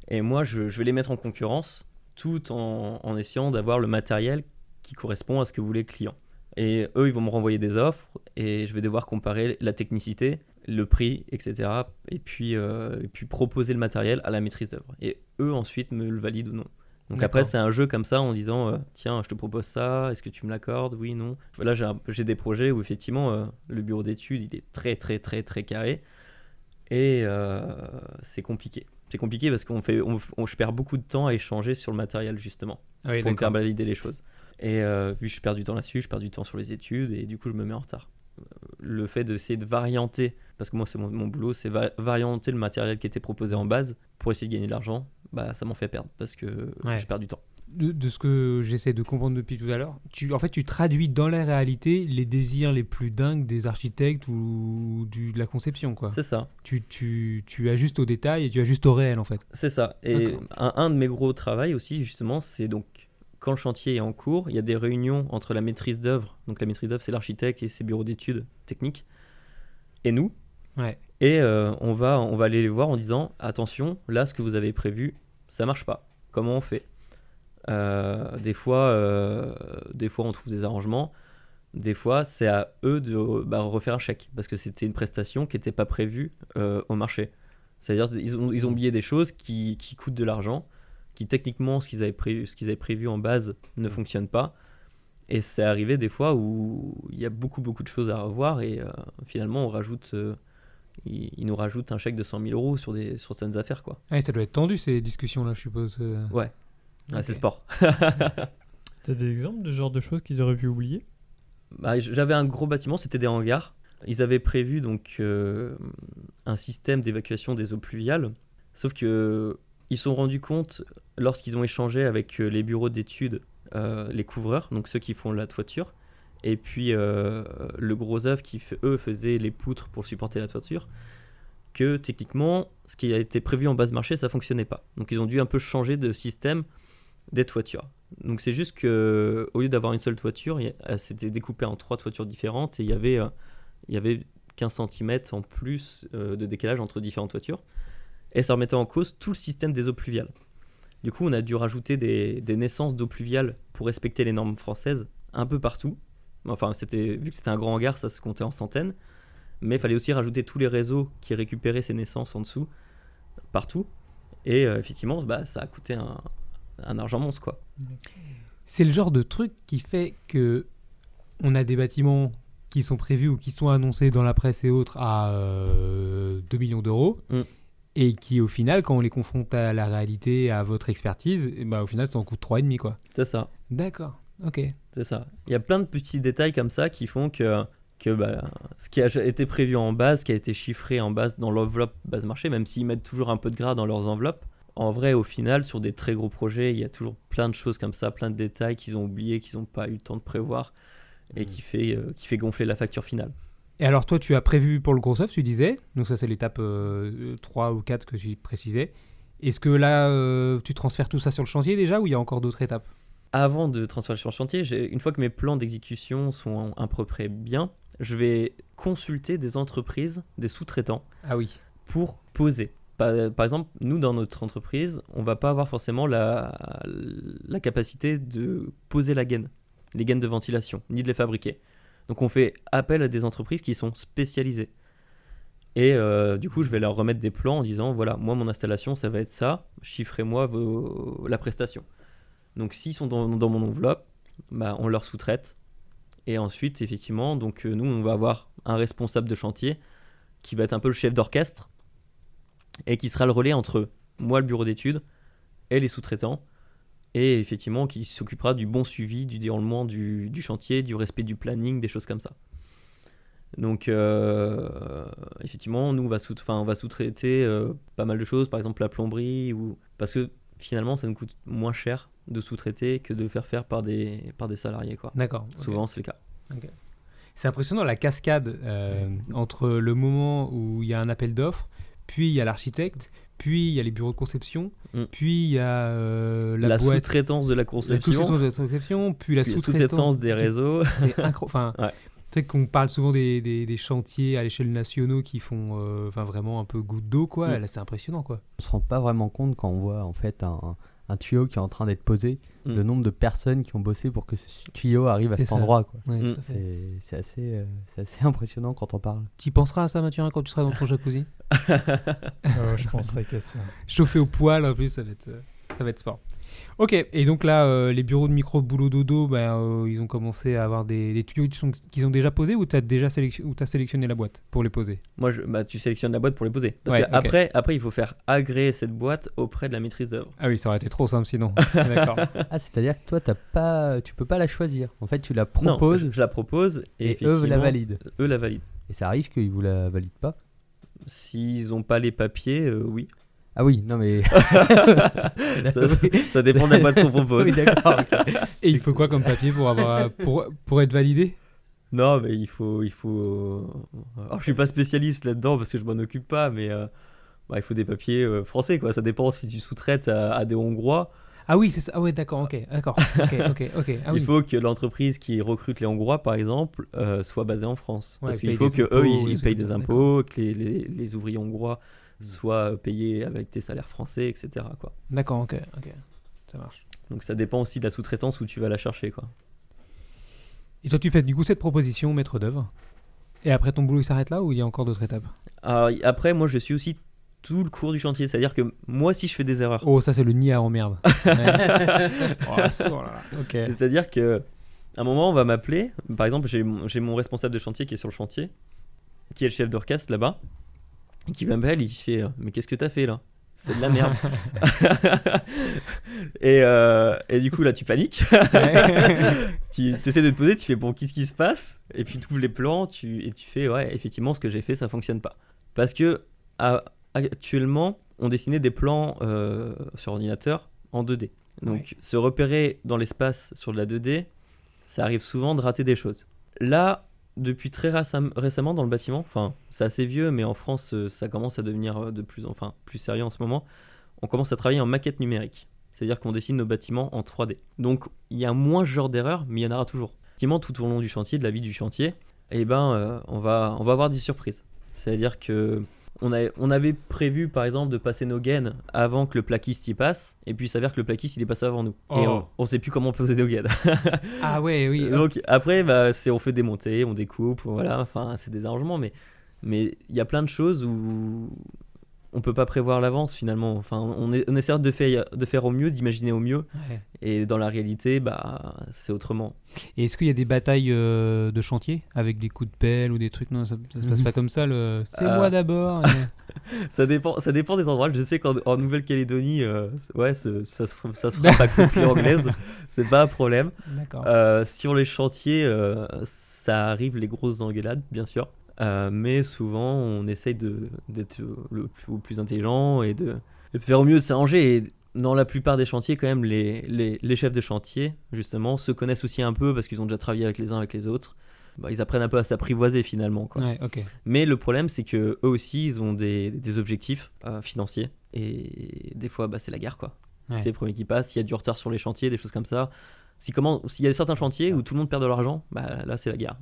Et moi, je, je vais les mettre en concurrence tout en, en essayant d'avoir le matériel qui correspond à ce que voulait le client. Et eux, ils vont me renvoyer des offres et je vais devoir comparer la technicité, le prix, etc. Et puis, euh, et puis proposer le matériel à la maîtrise d'œuvre. Et eux, ensuite, me le valident ou non. Donc après, c'est un jeu comme ça en disant euh, tiens, je te propose ça, est-ce que tu me l'accordes? Oui, non. Là, j'ai des projets où effectivement, euh, le bureau d'études, il est très, très, très, très carré. Et c'est compliqué. C'est compliqué parce qu'on fait, on, on- je perds beaucoup de temps à échanger sur le matériel, justement oui, pour me faire valider les choses. Et euh, vu que je perds du temps là-dessus, je perds du temps sur les études et du coup je me mets en retard. Euh, Le fait d'essayer de varianter, parce que moi c'est mon, mon boulot, c'est va- varianter le matériel qui était proposé en base pour essayer de gagner de l'argent, bah ça m'en fait perdre parce que Ouais. je perds du temps. De, de ce que j'essaie de comprendre depuis tout à l'heure, tu, en fait, tu traduis dans la réalité les désirs les plus dingues des architectes ou du, de la conception, quoi. C'est ça, Tu, tu, tu ajustes au détail et tu ajustes au réel, en fait. c'est ça. Et un, un de mes gros travaux aussi, justement, c'est donc quand le chantier est en cours, il y a des réunions entre la maîtrise d'œuvre, donc la maîtrise d'œuvre c'est l'architecte et ses bureaux d'études techniques, et nous, Ouais. Et euh, on, va, on va aller les voir en disant attention, là, ce que vous avez prévu, ça marche pas. Comment on fait? Euh, des, fois, euh, des fois, on trouve des arrangements. Des fois, c'est à eux de bah, refaire un chèque parce que c'était une prestation qui n'était pas prévue au marché. C'est-à-dire ils ont, ils ont oublié des choses qui, qui coûtent de l'argent, qui techniquement, ce qu'ils avaient, prévu, ce qu'ils avaient prévu en base ne fonctionne pas. Et c'est arrivé des fois où il y a beaucoup, beaucoup de choses à revoir et euh, finalement, on rajoute, euh, ils, nous rajoutent un chèque de 100 000 euros sur, des, sur certaines affaires. Quoi. Ouais, ça doit être tendu ces discussions-là, je suppose. euh. Ouais, Ah, c'est sport. T'as des exemples de ce genre de choses qu'ils auraient pu oublier? Bah, J'avais un gros bâtiment, c'était des hangars. Ils avaient prévu donc euh, un système d'évacuation des eaux pluviales, sauf que ils se sont rendus compte lorsqu'ils ont échangé avec euh, les bureaux d'études, euh, les couvreurs, donc ceux qui font la toiture, et puis euh, le gros œuvre qui eux faisaient les poutres pour supporter la toiture, que techniquement ce qui a été prévu en base marché ça fonctionnait pas. Donc ils ont dû un peu changer de système des toitures. Donc c'est juste que au lieu d'avoir une seule toiture, s'était découpée en trois toitures différentes et il y avait, il y avait 15 cm en plus de décalage entre différentes toitures. Et ça remettait en cause tout le système des eaux pluviales. Du coup, on a dû rajouter des, des naissances d'eau pluviale pour respecter les normes françaises un peu partout. Enfin, c'était vu que c'était un grand hangar, ça se comptait en centaines. Mais il fallait aussi rajouter tous les réseaux qui récupéraient ces naissances en dessous, partout. Et euh, effectivement, bah, ça a coûté un, un argent monstre, quoi. C'est le genre de truc qui fait que on a des bâtiments qui sont prévus ou qui sont annoncés dans la presse et autres à euh, 2 millions d'euros Mm. Et qui au final quand on les confronte à la réalité à votre expertise ben, au final ça en coûte 3,5 quoi C'est ça. d'accord ok C'est ça. Il y a plein de petits détails comme ça qui font que, que bah, ce qui a été prévu en base, qui a été chiffré en base dans l'enveloppe base marché, même s'ils mettent toujours un peu de gras dans leurs enveloppes, en vrai, au final, sur des très gros projets, il y a toujours plein de choses comme ça, plein de détails qu'ils ont oubliés, qu'ils n'ont pas eu le temps de prévoir et qui, fait, euh, qui fait gonfler la facture finale. Et alors toi tu as prévu pour le gros œuvre tu disais donc ça c'est l'étape euh, 3 ou 4 que tu précisais est-ce que là euh, tu transfères tout ça sur le chantier déjà ou il y a encore d'autres étapes? Avant de transférer sur le chantier, une fois que mes plans d'exécution sont à peu près bien, je vais consulter des entreprises, des sous-traitants, ah oui pour poser. Par, par exemple, nous, dans notre entreprise, on va pas avoir forcément la, la capacité de poser la gaine, les gaines de ventilation, ni de les fabriquer. Donc on fait appel à des entreprises qui sont spécialisées. Et euh, du coup, je vais leur remettre des plans en disant, voilà, moi, mon installation, ça va être ça, chiffrez-moi la prestation. Donc s'ils sont dans, dans mon enveloppe, bah, on leur sous-traite. Et ensuite, effectivement, donc euh, nous, on va avoir un responsable de chantier qui va être un peu le chef d'orchestre et qui sera le relais entre moi, le bureau d'études, et les sous-traitants, et effectivement qui s'occupera du bon suivi, du déroulement du, du chantier, du respect du planning, des choses comme ça. Donc, euh, effectivement, nous, on va, sous, sous-traiter euh, pas mal de choses, par exemple la plomberie, ou... parce que finalement, ça nous coûte moins cher de sous-traiter que de le faire faire par des, par des salariés. Quoi. d'accord. Souvent, c'est le cas. C'est impressionnant la cascade euh, entre le moment où il y a un appel d'offres, puis il y a l'architecte, puis il y a les bureaux de conception, Mm. puis il y a euh, la, La, boîte, sous-traitance de la la conception, sous-traitance de la conception, puis la puis la sous-traitance sous-traitance des réseaux. C'est incroyable. Enfin, Ouais. tu sais qu'on parle souvent des, des- des chantiers à l'échelle nationaux qui font euh, enfin, vraiment un peu goutte d'eau, quoi. Mm. Là, c'est impressionnant, quoi. On se rend pas vraiment compte quand on voit en fait un, un tuyau qui est en train d'être posé, Mm. le nombre de personnes qui ont bossé pour que ce tuyau arrive à cet ça. endroit. Quoi. Ouais, Mm. C'est c'est assez, euh, c'est assez impressionnant quand on parle. Tu penseras à ça, Mathurin, quand tu seras dans ton jacuzzi Euh, Je penserais qu'à ça. Chauffé au poil, en plus, ça va être, euh, ça va être sport. Ok, et donc là, euh, les bureaux de micro boulot dodo, ben, euh, ils ont commencé à avoir des, des tuyaux qu'ils ont déjà posés ou tu as déjà sélection- ou t'as sélectionné la boîte pour les poser? Moi, je, bah, tu sélectionnes la boîte pour les poser. Parce Ouais, que ok. après, après, il faut faire agréer cette boîte auprès de la maîtrise d'œuvre. Ah oui, ça aurait été trop simple sinon. D'accord. Ah, c'est-à-dire que toi, t'as pas, tu peux pas la choisir. En fait, tu la Non, proposes je, je la propose et, et, eux la valident. Eux la valident. Et ça arrive qu'ils vous la valident pas? S'ils n'ont pas les papiers, euh, oui. Ah oui, non mais. ça, ça dépend de la boîte qu'on propose. Oui. Et il faut quoi comme papier pour, avoir, pour, pour être validé? Non, mais il faut, il faut. Alors, je suis pas spécialiste là-dedans parce que je m'en occupe pas, mais euh, bah, il faut des papiers euh, français, quoi. Ça dépend si tu sous-traites à, à des Hongrois. Ah oui, c'est ça. Ah ouais, d'accord, ok, d'accord. Ok, ok, ok. Ah oui. Il faut que l'entreprise qui recrute les Hongrois, par exemple, euh, soit basée en France. Ouais, Parce qu'il faut que eux, impôts, ils, des ils payent des impôts, que les, les- les ouvriers hongrois soient payés avec des salaires français, etc. Quoi. D'accord, ok, ok. Ça marche. Donc ça dépend aussi de la sous-traitance où tu vas la chercher. Quoi. Et toi, tu fais du coup cette proposition, maître d'œuvre. Et après, ton boulot, il s'arrête là ou il y a encore d'autres étapes? Alors, y- après, moi, je suis aussi tout le cours du chantier. C'est-à-dire que moi, si je fais des erreurs, Oh, ça c'est le nid à emmerde. Oh, oh là là. Ok. c'est-à-dire que à un moment, on va m'appeler. Par exemple, j'ai mon, j'ai mon responsable de chantier qui est sur le chantier, qui est le chef d'orchestre là-bas, qui m'appelle. Il fait euh, Mais qu'est-ce que t'as fait là? C'est de la merde. et, euh, et du coup, là, tu paniques. tu essaies de te poser, tu fais bon, qu'est-ce qui se passe? Et puis tu ouvres les plans tu, et tu fais ouais, effectivement, ce que j'ai fait, ça fonctionne pas. Parce que à- actuellement, on dessinait des plans euh, sur ordinateur en 2D. Donc Ouais. se repérer dans l'espace sur de la 2D, ça arrive souvent de rater des choses. Là, depuis très récem- récemment dans le bâtiment, enfin c'est assez vieux, mais en France euh, ça commence à devenir euh, de plus, enfin, plus sérieux en ce moment, on commence à travailler en maquette numérique. C'est-à-dire qu'on dessine nos bâtiments en 3D. Donc il y a moins ce genre d'erreur, mais il y en aura toujours. Effectivement, tout au long du chantier, de la vie du chantier, eh ben, euh, on, va, on va avoir des surprises. C'est-à-dire que on, a- on avait prévu, par exemple, de passer nos gaines avant que le plaquiste y passe, et puis il s'avère que le plaquiste il est passé avant nous. Et Oh. on, on sait plus comment poser nos gaines. Ah ouais, oui. Donc après, bah, c'est on fait démonter, on découpe, voilà, enfin c'est des arrangements, mais mais il y a plein de choses où on peut pas prévoir l'avance finalement. Enfin, on, est, on essaie de faire, de faire au mieux, d'imaginer au mieux, Ouais. et dans la réalité, bah c'est autrement. Et est-ce qu'il y a des batailles euh, de chantier avec des coups de pelle ou des trucs? Non, ça, ça se passe pas comme ça. Le... C'est Euh. moi d'abord. et- Ça dépend, ça dépend des endroits. Je sais qu'en en Nouvelle-Calédonie, euh, ouais, ça se, ça se frappe à coups de clé anglaise, c'est pas un problème. Euh, sur les chantiers, ça arrive les grosses engueulades, bien sûr. Euh, mais souvent, on essaye d'être le plus, intelligent et de, et de faire au mieux de s'arranger. Et dans la plupart des chantiers, quand même, les, les, les chefs de chantier, justement, se connaissent aussi un peu parce qu'ils ont déjà travaillé avec les uns avec les autres. Bah, ils apprennent un peu à s'apprivoiser finalement. Quoi. Ouais, ok. Mais le problème, c'est que eux aussi, ils ont des, des objectifs euh, financiers. Et des fois, bah, c'est la guerre, quoi. Ouais. C'est les premiers qui passent. S'il y a du retard sur les chantiers, des choses comme ça. Si s'il y a certains chantiers où tout le monde perd de l'argent, bah, là, c'est la guerre.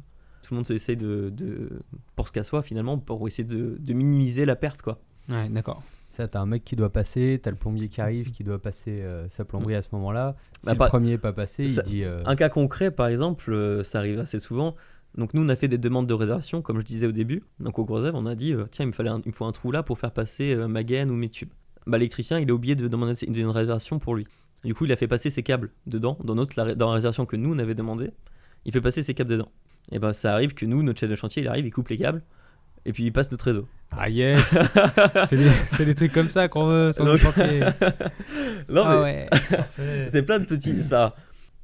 Tout le monde essaie de, de pour ce qu'à soi, finalement, pour essayer de, de minimiser la perte, quoi. Ouais, d'accord. Ça, t'as un mec qui doit passer, t'as le plombier qui arrive, qui doit passer euh, sa plomberie à ce moment-là. Si Bah, le pas- premier n'est pas passé, ça- il dit. euh, Un cas concret, par exemple, euh, ça arrive assez souvent. Donc nous, on a fait des demandes de réservation, comme je disais au début. Donc au gros œuvre, on a dit, euh, tiens, il me, fallait un- il me faut un trou là pour faire passer euh, ma gaine ou mes tubes. Bah, l'électricien, il a oublié de demander une réservation pour lui. Du coup, il a fait passer ses câbles dedans, dans, notre, la, dans la réservation que nous, on avait demandé. Il fait passer ses câbles dedans. Et ben ça arrive que nous, notre chef de chantier, il arrive, il coupe les câbles, et puis il passe notre réseau. Ah yes C'est des, c'est des trucs comme ça qu'on veut sur le Donc- chantier. non, Ah mais c'est plein de petits. Ça,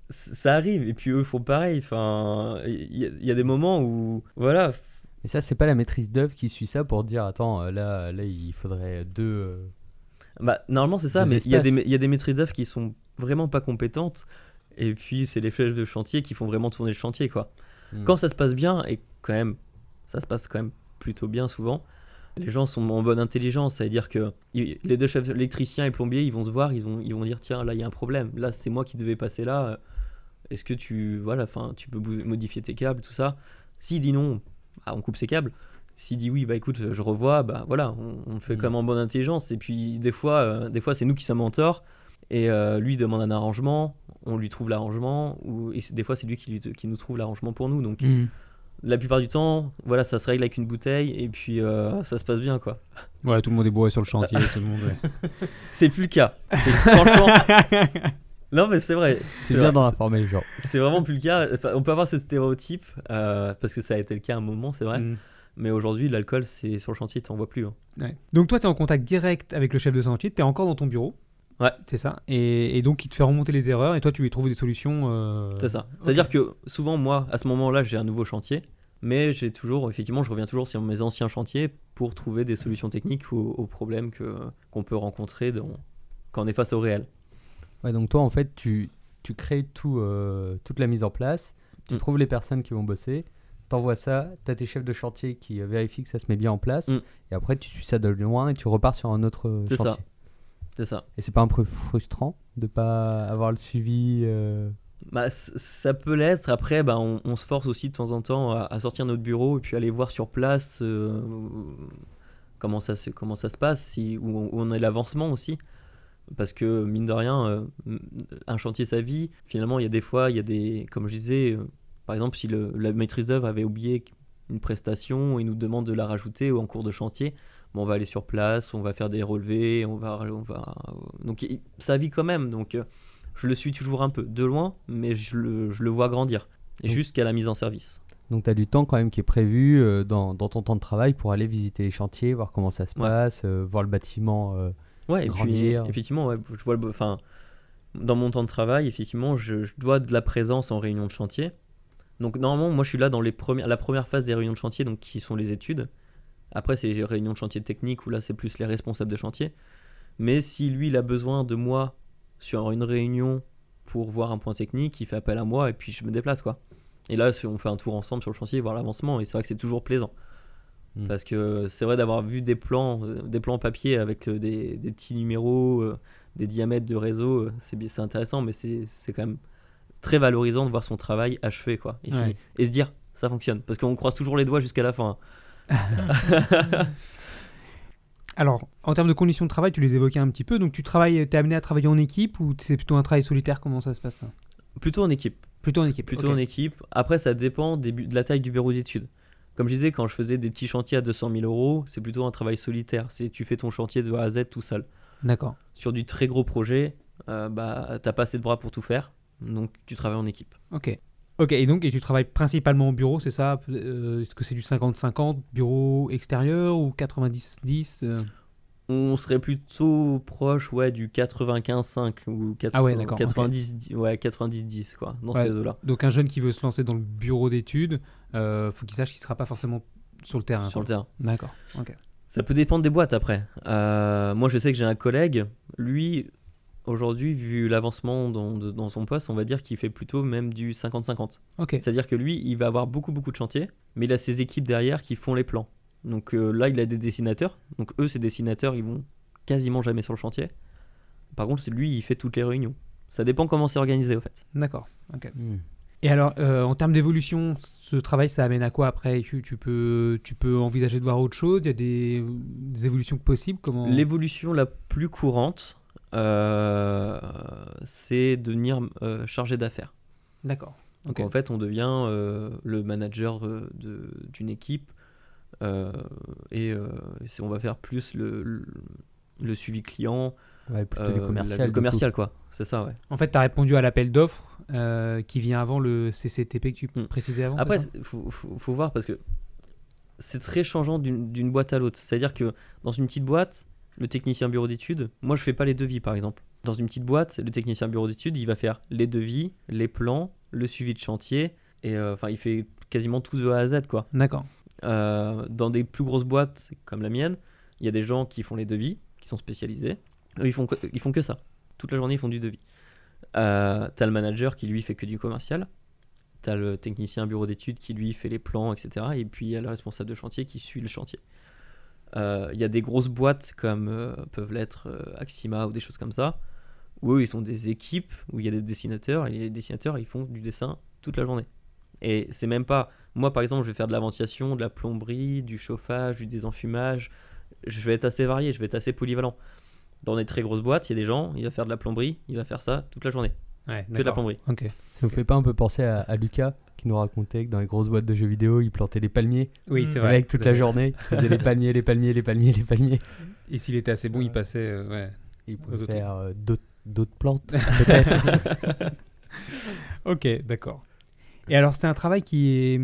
ça arrive, et puis eux font pareil. Enfin, il y, a- il y a des moments où. Voilà, Mais ça, c'est pas la maîtrise d'œuvre qui suit ça pour dire attends, euh, là, là il faudrait deux. euh, Bah, normalement, c'est ça, mais il y, a des, y a des maîtrises d'œuvre qui sont vraiment pas compétentes. Et puis, c'est les flèches de chantier qui font vraiment tourner le chantier, quoi. Hmm. Quand ça se passe bien, et quand même, ça se passe quand même plutôt bien souvent, les gens sont en bonne intelligence. C'est-à-dire que les deux chefs, l'électricien et le plombier, ils vont se voir, ils vont, ils vont dire tiens, là, il y a un problème. Là, c'est moi qui devais passer là. euh, Est-ce que tu, voilà, enfin, tu peux modifier tes câbles, tout ça? S'il dit non, bah, on coupe ses câbles. S'il dit oui, bah écoute, je revois, bah voilà, on, le fait Mm. quand même en bonne intelligence. Et puis des fois, euh, des fois c'est nous qui sommes en tort. Et euh, lui demande un arrangement, on lui trouve l'arrangement, ou et des fois c'est lui qui, lui- qui nous trouve l'arrangement pour nous. Donc Hmm. la plupart du temps, voilà, ça se règle avec une bouteille et puis euh, ça se passe bien quoi. Ouais, tout le monde est bourré sur le chantier. tout le monde, ouais. C'est plus le cas. C'est- Franchement, non mais c'est vrai. C'est bien d'en informer les gens. C'est vraiment plus le cas. Enfin, on peut avoir ce stéréotype euh, parce que ça a été le cas à un moment, c'est vrai. Hmm. Mais aujourd'hui, l'alcool, c'est sur le chantier, tu n'en vois plus. hein. Ouais. Donc toi, tu es en contact direct avec le chef de chantier, tu es encore dans ton bureau? Ouais. C'est ça. Et, et donc, il te fait remonter les erreurs et toi, tu lui trouves des solutions. euh, C'est ça. C'est-à-dire que souvent, moi, à ce moment-là, j'ai un nouveau chantier, mais j'ai toujours, effectivement, je reviens toujours sur mes anciens chantiers pour trouver des solutions techniques aux, aux problèmes que, qu'on peut rencontrer dans- quand on est face au réel. Ouais, donc toi, en fait, tu, tu crées tout, euh, toute la mise en place, tu Mm. trouves les personnes qui vont bosser, t'envoies ça, t'as tes chefs de chantier qui vérifient que ça se met bien en place, Mm. et après tu suis ça de loin et tu repars sur un autre euh, C'est ça. C'est ça. Et c'est pas un peu frustrant de pas avoir le suivi euh, Bah, ça peut l'être. Après, bah, on, on se force aussi de temps en temps à, à sortir notre bureau et puis aller voir sur place euh, comment, ça, se- comment ça se passe, si, où, on- où on est l'avancement aussi. Parce que, mine de rien, euh, un chantier sa vie, finalement, il y a des fois, il y a des. Comme je disais, par exemple, si le- la maîtrise d'œuvre avait oublié une prestation, il nous demande de la rajouter en cours de chantier, bon, on va aller sur place, on va faire des relevés, on va, on va, donc il- ça vit quand même. Donc euh, je le suis toujours un peu de loin, mais je le, je le vois grandir jusqu'à la mise en service. Donc tu as du temps quand même qui est prévu euh, dans, dans ton temps de travail pour aller visiter les chantiers, voir comment ça se Ouais. passe, euh, voir le bâtiment. euh, Ouais, et puis Grandir. effectivement, ouais, je vois le, enfin, dans mon temps de travail, effectivement, je, je dois de la présence en réunion de chantier. Donc normalement, moi, je suis là dans les premières, la première phase des réunions de chantier, donc qui sont les études. Après, c'est les réunions de chantier techniques où là, c'est plus les responsables de chantier. Mais si lui, il a besoin de moi sur une réunion pour voir un point technique, il fait appel à moi et puis je me déplace, quoi. Et là, on fait un tour ensemble sur le chantier, voir l'avancement. Et c'est vrai que c'est toujours plaisant. Mm. Parce que c'est vrai d'avoir vu des plans, euh, des plans papier avec euh, des, des petits numéros, euh, des diamètres de réseau, c'est intéressant, mais c'est quand même très valorisant de voir son travail achevé, quoi. Et. Ouais. Et se dire, ça fonctionne. Parce qu'on croise toujours les doigts jusqu'à la fin. hein. Alors, en termes de conditions de travail, tu les évoquais un petit peu. Donc, tu travailles, es amené à travailler en équipe ou c'est plutôt un travail solitaire? Comment ça se passe ça? Plutôt en équipe. Plutôt en équipe. Plutôt en équipe. Après, ça dépend des de la taille du bureau d'études. Comme je disais, quand je faisais des petits chantiers à 200 000 euros, c'est plutôt un travail solitaire. C'est tu fais ton chantier de A à Z tout seul. D'accord. Sur du très gros projet, euh, bah, t'as pas assez de bras pour tout faire, donc tu travailles en équipe. Ok. Ok, et donc et tu travailles principalement au bureau, c'est ça? Euh, Est-ce que c'est du 50-50, bureau extérieur ou 90-10 euh? On serait plutôt proche ouais, du 95-5 ou 80, Ah ouais, d'accord, 90, ouais, 90-10 quoi, dans Ouais. ces eaux-là. Donc un jeune qui veut se lancer dans le bureau d'études, euh, faut qu'il sache qu'il sera pas forcément sur le terrain. sur le terrain. D'accord. Ok. Ça peut dépendre des boîtes après. Euh, moi je sais que j'ai un collègue, lui aujourd'hui vu l'avancement dans, son poste, on va dire qu'il fait plutôt même du 50-50. Ok. C'est-à-dire que lui il va avoir beaucoup beaucoup de chantiers, mais il a ses équipes derrière qui font les plans. Donc euh, là il a des dessinateurs, donc eux ces dessinateurs ils vont quasiment jamais sur le chantier. Par contre c'est lui il fait toutes les réunions. Ça dépend comment c'est organisé au fait. D'accord. Ok. hmm. Et alors, euh, en termes d'évolution, ce travail, ça amène à quoi après? Tu, tu peux, tu peux envisager de voir autre chose? Il y a des, des évolutions possibles? Comment? L'évolution la plus courante, euh, c'est devenir euh, chargé d'affaires. D'accord. Donc en fait, on devient euh, le manager euh, d'une équipe euh, et euh, on va faire plus le, le, le suivi client, Ouais, plutôt euh, du la- commercial. le commercial quoi. C'est ça, ouais. En fait, tu as répondu à l'appel d'offres euh, qui vient avant le CCTP que tu Hmm. précisais avant Après, il faut, faut- faut voir parce que c'est très changeant d'une d'une boîte à l'autre. C'est-à-dire que dans une petite boîte, le technicien bureau d'études, moi je fais pas les devis par exemple. Dans une petite boîte, le technicien bureau d'études, il va faire les devis, les plans, le suivi de chantier, et euh, enfin il fait quasiment tout de A à Z quoi. D'accord. Euh, dans des plus grosses boîtes comme la mienne, il y a des gens qui font les devis, qui sont spécialisés. Eux, ils font que, ils font que ça. Toute la journée, ils font du devis. Euh, t'as le manager qui lui fait que du commercial. T'as le technicien bureau d'études qui lui fait les plans, etc. Et puis il y a le responsable de chantier qui suit le chantier. Euh, Il y a des grosses boîtes comme euh, peuvent l'être euh, Axima ou des choses comme ça, où eux, ils sont des équipes où il y a des dessinateurs et les dessinateurs ils font du dessin toute la journée. Et c'est même pas moi, par exemple, je vais faire de la ventilation, de la plomberie, du chauffage, du désenfumage. Je vais être assez varié, je vais être assez polyvalent. Dans des très grosses boîtes, il y a des gens, il va faire de la plomberie, il va faire ça toute la journée. Ouais, Que de la plomberie. Ok. Ça vous fait pas un peu penser à, à Lucas? Qui nous racontait que dans les grosses boîtes de jeux vidéo, il plantait des palmiers. Oui, Mm. c'est Le vrai. mec, toute la journée, il faisait les palmiers, les palmiers, les palmiers, les palmiers. Et s'il était assez bon, il passait. euh, ouais. Il pouvait faire euh, d'autres plantes, peut-être. Ok, d'accord. Et alors, c'est un travail qui est.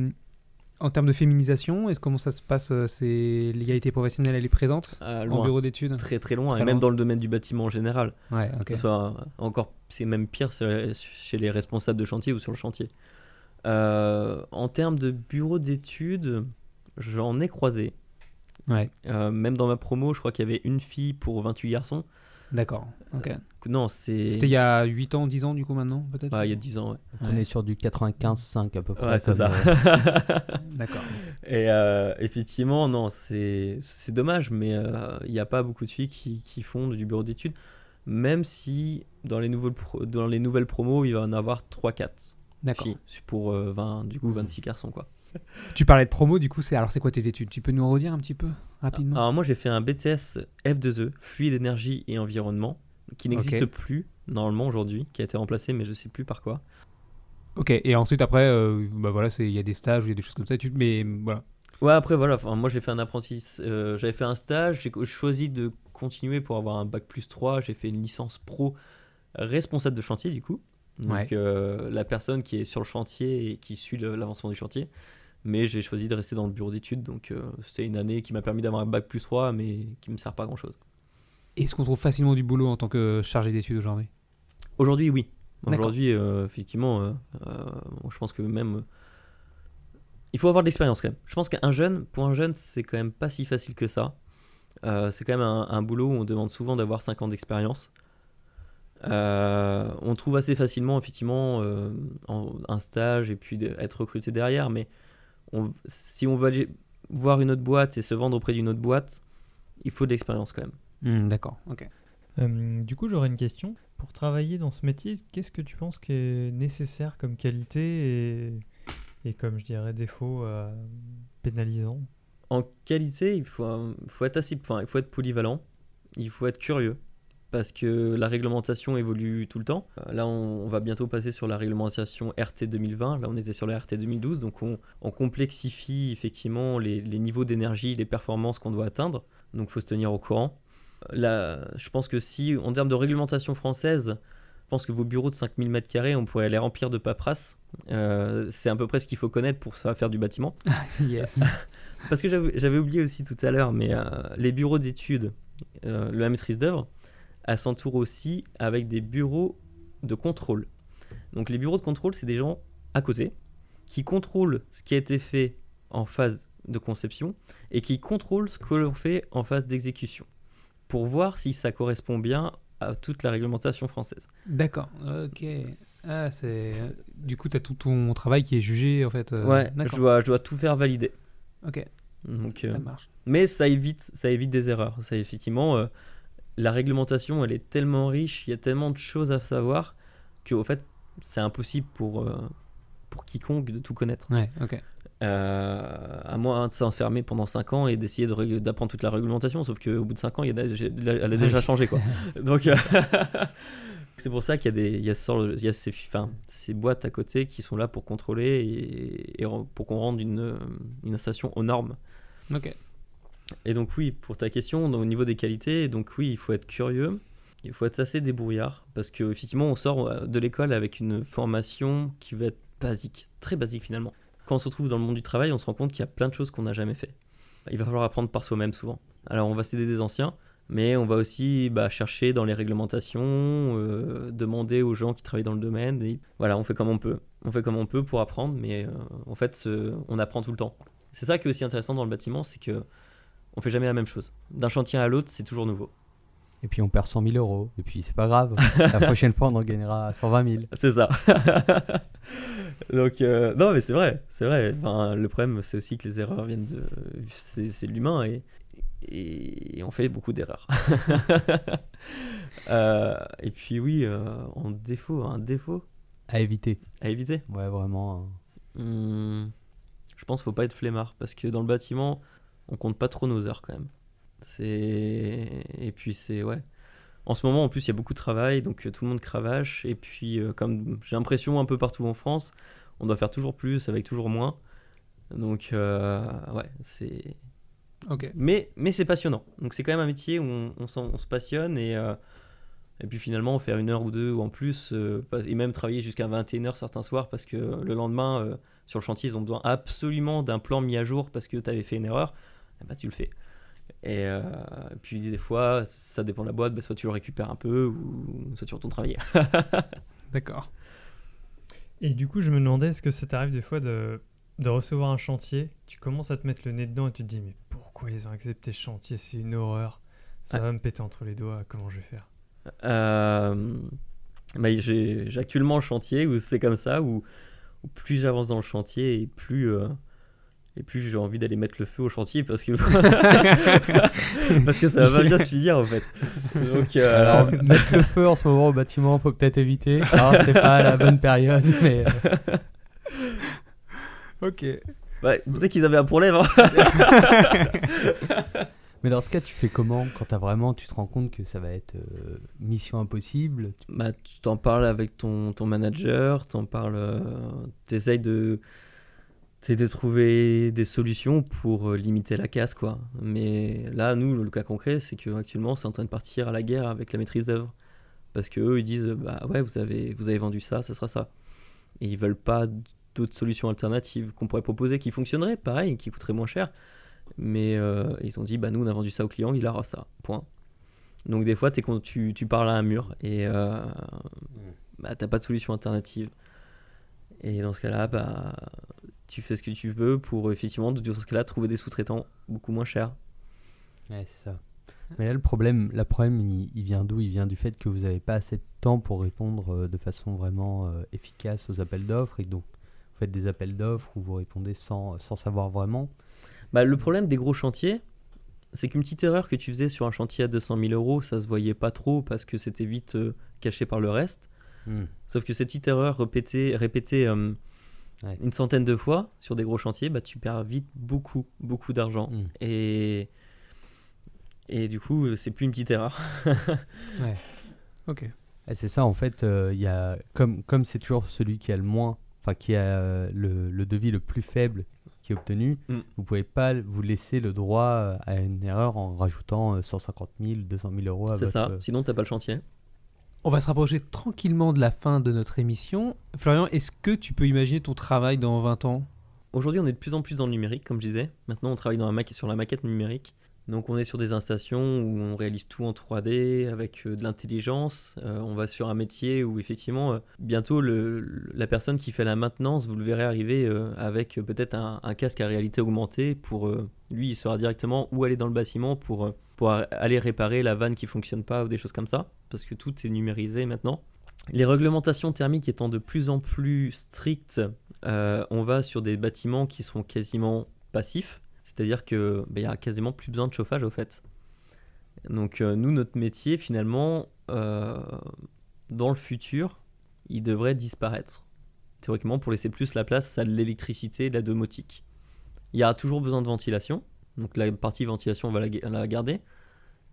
En termes de féminisation, est-ce comment ça se passe euh, C'est l'égalité professionnelle, elle est présente Euh, en bureau d'études? Très très loin, Très et même dans le domaine du bâtiment en général. Ouais, ok. Que ce soit euh, encore, c'est même pire chez les responsables de chantier ou sur le chantier. Euh, en termes de bureau d'études, j'en ai croisé. Ouais, Euh, même dans ma promo, je crois qu'il y avait une fille pour 28 garçons. d'accord. Ok. Non, c'est. C'était il y a 8 ans, 10 ans du coup maintenant, peut-être? Ouais, il y a 10 ans, ouais. On est sur du 95-5 à peu près. Ouais, c'est ça. euh, D'accord. Et euh, effectivement, non, c'est c'est dommage, mais euh, il n'y a pas beaucoup de filles qui, qui font du bureau d'études, même si dans les, pro- dans les nouvelles promos, il va en avoir 3-4 D'accord. filles pour euh, 20, du coup 26 garçons. Quoi. Tu parlais de promo, du coup, c'est alors c'est quoi tes études? Tu peux nous redire un petit peu rapidement? Alors moi, j'ai fait un BTS F2E, fluide énergie et environnement, qui n'existe plus normalement aujourd'hui, qui a été remplacé, mais je sais plus par quoi. Ok. Et ensuite après, euh, bah voilà, il y a des stages, il y a des choses comme ça. Tu mais voilà. Ouais, après, voilà, enfin, moi j'ai fait un apprentissage, euh, j'avais fait un stage, j'ai choisi de continuer pour avoir un bac plus 3, j'ai fait une licence pro responsable de chantier du coup. Donc Ouais. euh, la personne qui est sur le chantier et qui suit l'avancement du chantier. Mais j'ai choisi de rester dans le bureau d'études, donc euh, c'était une année qui m'a permis d'avoir un bac plus 3, mais qui me sert pas à grand chose. Est-ce qu'on trouve facilement du boulot en tant que chargé d'études aujourd'hui? Aujourd'hui, oui. Aujourd'hui, euh, effectivement, je pense que même. il faut avoir de l'expérience quand même. Je pense qu'un jeune, pour un jeune, c'est quand même pas si facile que ça. C'est quand même un, un boulot où on demande souvent d'avoir 5 ans d'expérience. Euh, on trouve assez facilement, effectivement, euh, en- un stage et puis de- être recruté derrière, mais on- si on veut aller voir une autre boîte et se vendre auprès d'une autre boîte, il faut de l'expérience quand même. Hmm, D'accord, ok. Euh, du coup, j'aurais une question. Pour travailler dans ce métier, qu'est-ce que tu penses qui est nécessaire comme qualité et, et comme je dirais défaut euh, pénalisant? En qualité, il faut, faut être assez, enfin, il faut être polyvalent, il faut être curieux, parce que la réglementation évolue tout le temps. Euh, Là, on, on va bientôt passer sur la réglementation RT 2020. Là, on était sur la RT 2012, donc on, on complexifie effectivement les, les niveaux d'énergie, les performances qu'on doit atteindre. Donc, faut se tenir au courant. Euh, Là, je pense que si, en termes de réglementation française, je pense que vos bureaux de 5000 m2, on pourrait les remplir de paperasse. Euh, c'est à peu près ce qu'il faut connaître pour faire du bâtiment. yes. Parce que j'avais j'avais oublié aussi tout à l'heure, mais euh, les bureaux d'études, euh, la maîtrise d'œuvre, elle s'entoure aussi avec des bureaux de contrôle. Donc les bureaux de contrôle, c'est des gens à côté qui contrôlent ce qui a été fait en phase de conception et qui contrôlent ce que l'on fait en phase d'exécution pour voir si ça correspond bien à toute la réglementation française. D'accord, ok. Ah, c'est... Du coup, tu as tout ton travail qui est jugé, en fait. euh, ouais, je dois, je dois tout faire valider. ok, Donc, euh, ça marche. Mais ça évite, ça évite des erreurs. Ça, effectivement, euh, la réglementation, elle est tellement riche, il y a tellement de choses à savoir qu'au fait, c'est impossible pour, euh, pour quiconque de tout connaître. Ouais, ok. Euh, à moins de s'enfermer pendant 5 ans et d'essayer de d'apprendre toute la réglementation, sauf qu'au bout de 5 ans, il y a déjà- elle a déjà changé. Quoi. Donc, euh, c'est pour ça qu'il y a, des, il y a, ce genre de- il y a ces, enfin, ces boîtes à côté qui sont là pour contrôler et, et pour qu'on rende une, une installation aux normes. Ok. Et donc oui, pour ta question, au niveau des qualités, donc oui, il faut être curieux, il faut être assez débrouillard, parce que effectivement, on sort euh, de l'école avec une formation qui va être basique, très basique finalement. Quand on se retrouve dans le monde du travail, on se rend compte qu'il y a plein de choses qu'on n'a jamais fait. Il va falloir apprendre par soi-même souvent. Alors on va s'aider des anciens, mais on va aussi bah, chercher dans les réglementations, euh, demander aux gens qui travaillent dans le domaine. Et voilà, on fait comme on peut. On fait comme on peut pour apprendre, mais euh, en fait, on apprend tout le temps. C'est ça qui est aussi intéressant dans le bâtiment, c'est que on fait jamais la même chose. D'un chantier à l'autre, c'est toujours nouveau. Et puis on perd 100 000 euros. Et puis c'est pas grave. La prochaine fois, on en gagnera 120 000. C'est ça. Donc, euh, non, mais c'est vrai, c'est vrai. Enfin, le problème, c'est aussi que les erreurs viennent de. C'est de l'humain et, et on fait beaucoup d'erreurs. Euh, et puis, oui, euh, en défaut, un défaut À éviter. à éviter? Ouais, vraiment. hein. Hmm, je pense qu'il faut pas être flemmard parce que dans le bâtiment, on compte pas trop nos heures quand même. C'est et puis c'est ouais. En ce moment, en plus, il y a beaucoup de travail, donc euh, tout le monde cravache. Et puis, euh, comme j'ai l'impression un peu partout en France, on doit faire toujours plus avec toujours moins. Donc, euh, ouais, c'est. Ok. Mais, mais c'est passionnant. Donc, c'est quand même un métier où on, on se passionne et, euh, et puis finalement, faire une heure ou deux ou en plus, et même travailler jusqu'à 21h certains soirs parce que le lendemain, sur le chantier, ils ont besoin absolument d'un plan mis à jour parce que tu avais fait une erreur, ben, tu le fais. Et euh, puis des fois, ça dépend de la boîte, bah, soit tu le récupères un peu ou soit tu retournes travailler. D'accord. Et du coup, je me demandais, est-ce que ça t'arrive des fois de, de recevoir un chantier, tu commences à te mettre le nez dedans et tu te dis, mais pourquoi ils ont accepté ce chantier? C'est une horreur. Ça va me péter entre les doigts, comment je vais faire? Euh, bah, j'ai actuellement un chantier où c'est comme ça, où, où plus j'avance dans le chantier et plus, euh, et plus j'ai envie d'aller mettre le feu au chantier parce que, parce que ça va pas bien se finir en fait. Donc, euh, Alors, mettre le feu en ce moment au bâtiment, faut peut-être éviter. C'est pas la bonne période, mais. euh, Ok. ouais, peut-être qu'ils avaient un problème. hein. Mais dans ce cas, tu fais comment quand t'as vraiment, tu te rends compte que ça va être euh, mission impossible? Tu- Bah, tu t'en parles avec ton, ton manager, t'en parles, euh, t'essayes de, c'est de trouver des solutions pour euh, limiter la casse, quoi. Mais là, nous, le cas concret, c'est qu'actuellement, c'est en train de partir à la guerre avec la maîtrise d'œuvre. Parce qu'eux, ils disent, bah ouais, vous avez, vous avez vendu ça, ça sera ça. Et ils veulent pas d'autres solutions alternatives qu'on pourrait proposer qui fonctionneraient, pareil, qui coûteraient moins cher. Mais euh, ils ont dit, bah nous, on a vendu ça au client, il aura ça, point. Donc des fois, es, con- tu, tu parles à un mur et euh, bah, t'as pas de solution alternative. Et dans ce cas-là, bah, tu fais ce que tu veux pour effectivement, dans ce cas-là, trouver des sous-traitants beaucoup moins chers. Ouais, c'est ça. Mais là, le problème, le problème il, il vient d'où? Il vient du fait que vous n'avez pas assez de temps pour répondre euh, de façon vraiment euh, efficace aux appels d'offres et donc vous faites des appels d'offres où vous répondez sans, sans savoir vraiment? Bah, le problème des gros chantiers, c'est qu'une petite erreur que tu faisais sur un chantier à 200 000 euros, ça se voyait pas trop parce que c'était vite euh, caché par le reste. Hmm. Sauf que cette petite erreur répétée, répétée euh, Ouais. une centaine de fois sur des gros chantiers, bah, tu perds vite beaucoup, beaucoup d'argent. Hmm. Et, et du coup, c'est plus une petite erreur. Ok. Et c'est ça, en fait, euh, il y a, comme comme c'est toujours celui qui a le moins, enfin qui a euh, le, le devis le plus faible qui est obtenu, Mm. vous pouvez pas vous laisser le droit euh, à une erreur en rajoutant euh, 150 000, 200 000 euros à C'est votre... ça, sinon t'as pas le chantier. On va se rapprocher tranquillement de la fin de notre émission. Florian, est-ce que tu peux imaginer ton travail dans 20 ans? Aujourd'hui, on est de plus en plus dans le numérique, comme je disais. Maintenant, on travaille sur la maquette numérique. Donc, on est sur des installations où on réalise tout en 3D avec euh, de l'intelligence. Euh, on va sur un métier où, effectivement, euh, bientôt, la personne qui fait la maintenance, vous le verrez arriver avec peut-être un, casque à réalité augmentée. Pour lui, il saura directement où aller dans le bâtiment pour, pour aller réparer la vanne qui fonctionne pas ou des choses comme ça. Parce que tout est numérisé maintenant. Les réglementations thermiques étant de plus en plus strictes, on va sur des bâtiments qui sont quasiment passifs, c'est-à-dire que ben, il y a quasiment plus besoin de chauffage au fait. Donc euh, nous, notre métier finalement, euh, dans le futur, il devrait disparaître. Théoriquement, pour laisser plus la place à l'électricité et de la domotique. Il y aura toujours besoin de ventilation, donc la partie ventilation, on va la, ga- la garder.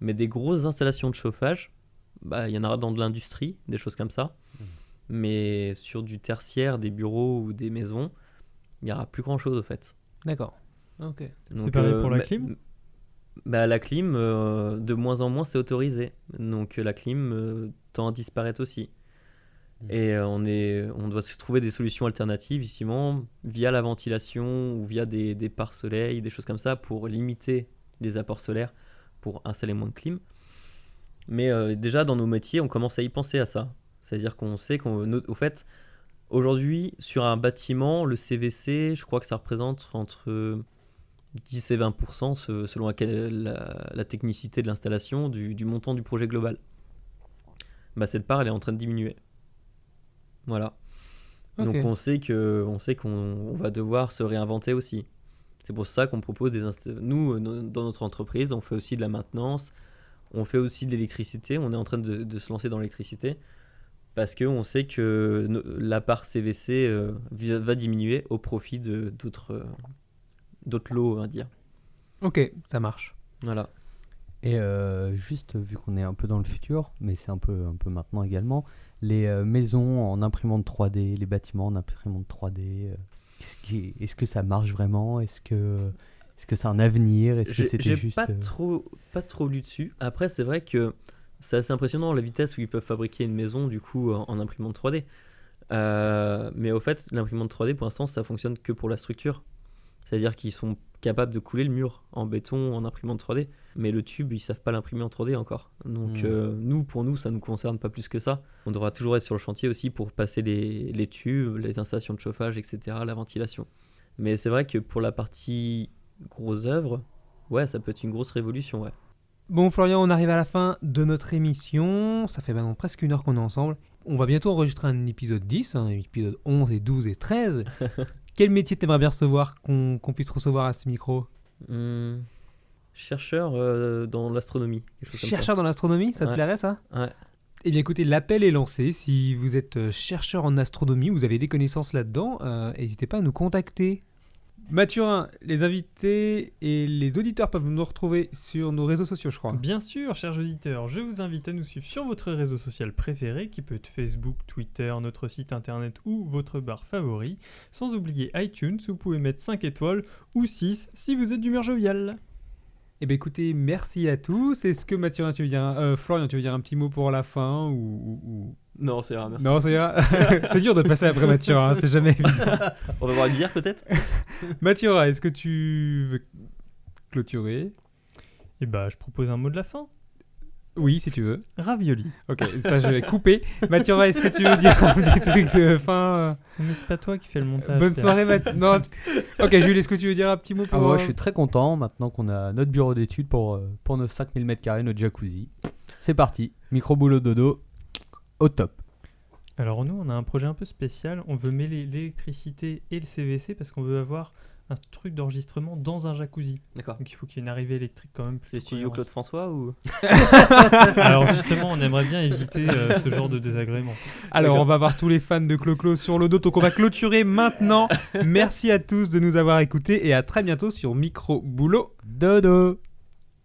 Mais des grosses installations de chauffage, bah, il y en aura dans de l'industrie, des choses comme ça. Mais sur du tertiaire, des bureaux ou des maisons, il n'y aura plus grand chose au fait. D'accord. Ok. Donc, pareil pour la clim? Bah, La clim, euh, de moins en moins, c'est autorisé. Donc euh, la clim euh, tend à disparaître aussi. Mm. Et euh, on, est, on doit se trouver des solutions alternatives, justement, via la ventilation ou via des, des pare-soleil, des choses comme ça, pour limiter les apports solaires, pour installer moins de clim. Mais euh, déjà, dans nos métiers, on commence à y penser à ça. C'est-à-dire qu'on sait qu'au fait, aujourd'hui, sur un bâtiment, le CVC, je crois que ça représente entre 10 et 20% se- selon la, la- la technicité de l'installation du, du montant du projet global. Bah, cette part, elle est en train de diminuer. Voilà. Donc on sait que on sait qu'on on va devoir se réinventer aussi. C'est pour ça qu'on propose des nous no- dans notre entreprise, on fait aussi de la maintenance, on fait aussi de l'électricité, on est en train de, de se lancer dans l'électricité parce que on sait que la part CVC euh, va diminuer au profit d'autres d'autres lots, on va dire. Ok, ça marche. Voilà. Et euh, juste vu qu'on est un peu dans le futur, mais c'est un peu, un peu maintenant également, les euh, maisons en imprimante 3D, les bâtiments en imprimante 3D, euh, qu'est-ce qui- est-ce que ça marche vraiment? Est-ce que est-ce que c'est un avenir? Est-ce que c'était j'ai juste pas trop pas trop lu dessus. Après c'est vrai que c'est assez impressionnant la vitesse où ils peuvent fabriquer une maison du coup en, en imprimante 3D. Euh, mais au fait l'imprimante 3D pour l'instant ça fonctionne que pour la structure. C'est-à-dire qu'ils sont capables de couler le mur en béton en imprimante 3D, mais le tube ils savent pas l'imprimer en 3D encore. Donc Hmm. euh, nous pour nous ça nous concerne pas plus que ça. On devra toujours être sur le chantier aussi pour passer les, les tubes, les installations de chauffage, etc., la ventilation. Mais c'est vrai que pour la partie grosse œuvre, ouais, ça peut être une grosse révolution, ouais. Bon, Florian, on arrive à la fin de notre émission. Ça fait maintenant presque une heure qu'on est ensemble. On va bientôt enregistrer un épisode 10, un épisode 11 et 12 et 13. Quel métier t'aimerais bien recevoir, qu'on puisse recevoir à ce micro Hum, chercheur euh, dans l'astronomie. Chercheur dans l'astronomie, ça te plairait ça Ouais. Eh bien écoutez, l'appel est lancé. Si vous êtes euh, chercheur en astronomie, vous avez des connaissances là-dedans, euh, n'hésitez pas à nous contacter. Mathurin, les invités et les auditeurs peuvent nous retrouver sur nos réseaux sociaux, je crois. Bien sûr, chers auditeurs, je vous invite à nous suivre sur votre réseau social préféré, qui peut être Facebook, Twitter, notre site internet ou votre bar favori. Sans oublier iTunes, où vous pouvez mettre 5 étoiles ou 6 si vous êtes d'humeur joviale. Eh bien écoutez, merci à tous. Est-ce que Mathurin, tu veux dire, un- euh, Florian, tu veux dire un petit mot pour la fin ou, ou- ou- Non, c'est rien, merci. Non, ça ira. c'est dur de passer après Mathurin, hein, c'est jamais évident. On va boire une bière peut-être Mathurin, est-ce que tu veux clôturer? Et bah, je propose un mot de la fin. Oui, si tu veux. Ravioli. Ok, ça je vais couper. Mathurin, est-ce que tu veux dire un petit truc de fin Mais c'est pas toi qui fais le montage. Bonne soirée, Math. Non. Ok, Jules, est-ce que tu veux dire un petit mot pour. Ah, moi, euh, je suis très content maintenant qu'on a notre bureau d'études pour, euh, pour nos 5000 m2, notre jacuzzi. C'est parti, micro boulot dodo, au top. Alors nous, on a un projet un peu spécial. On veut mêler l'électricité et le CVC parce qu'on veut avoir un truc d'enregistrement dans un jacuzzi. D'accord. Donc il faut qu'il y ait une arrivée électrique quand même. C'est plus studio. Claude François ou? Alors justement, on aimerait bien éviter euh, ce genre de désagrément. Alors, on va voir tous les fans de Clo-Clo sur le dos. Donc, on va clôturer maintenant. Merci à tous de nous avoir écoutés et à très bientôt sur Micro Boulot. Dodo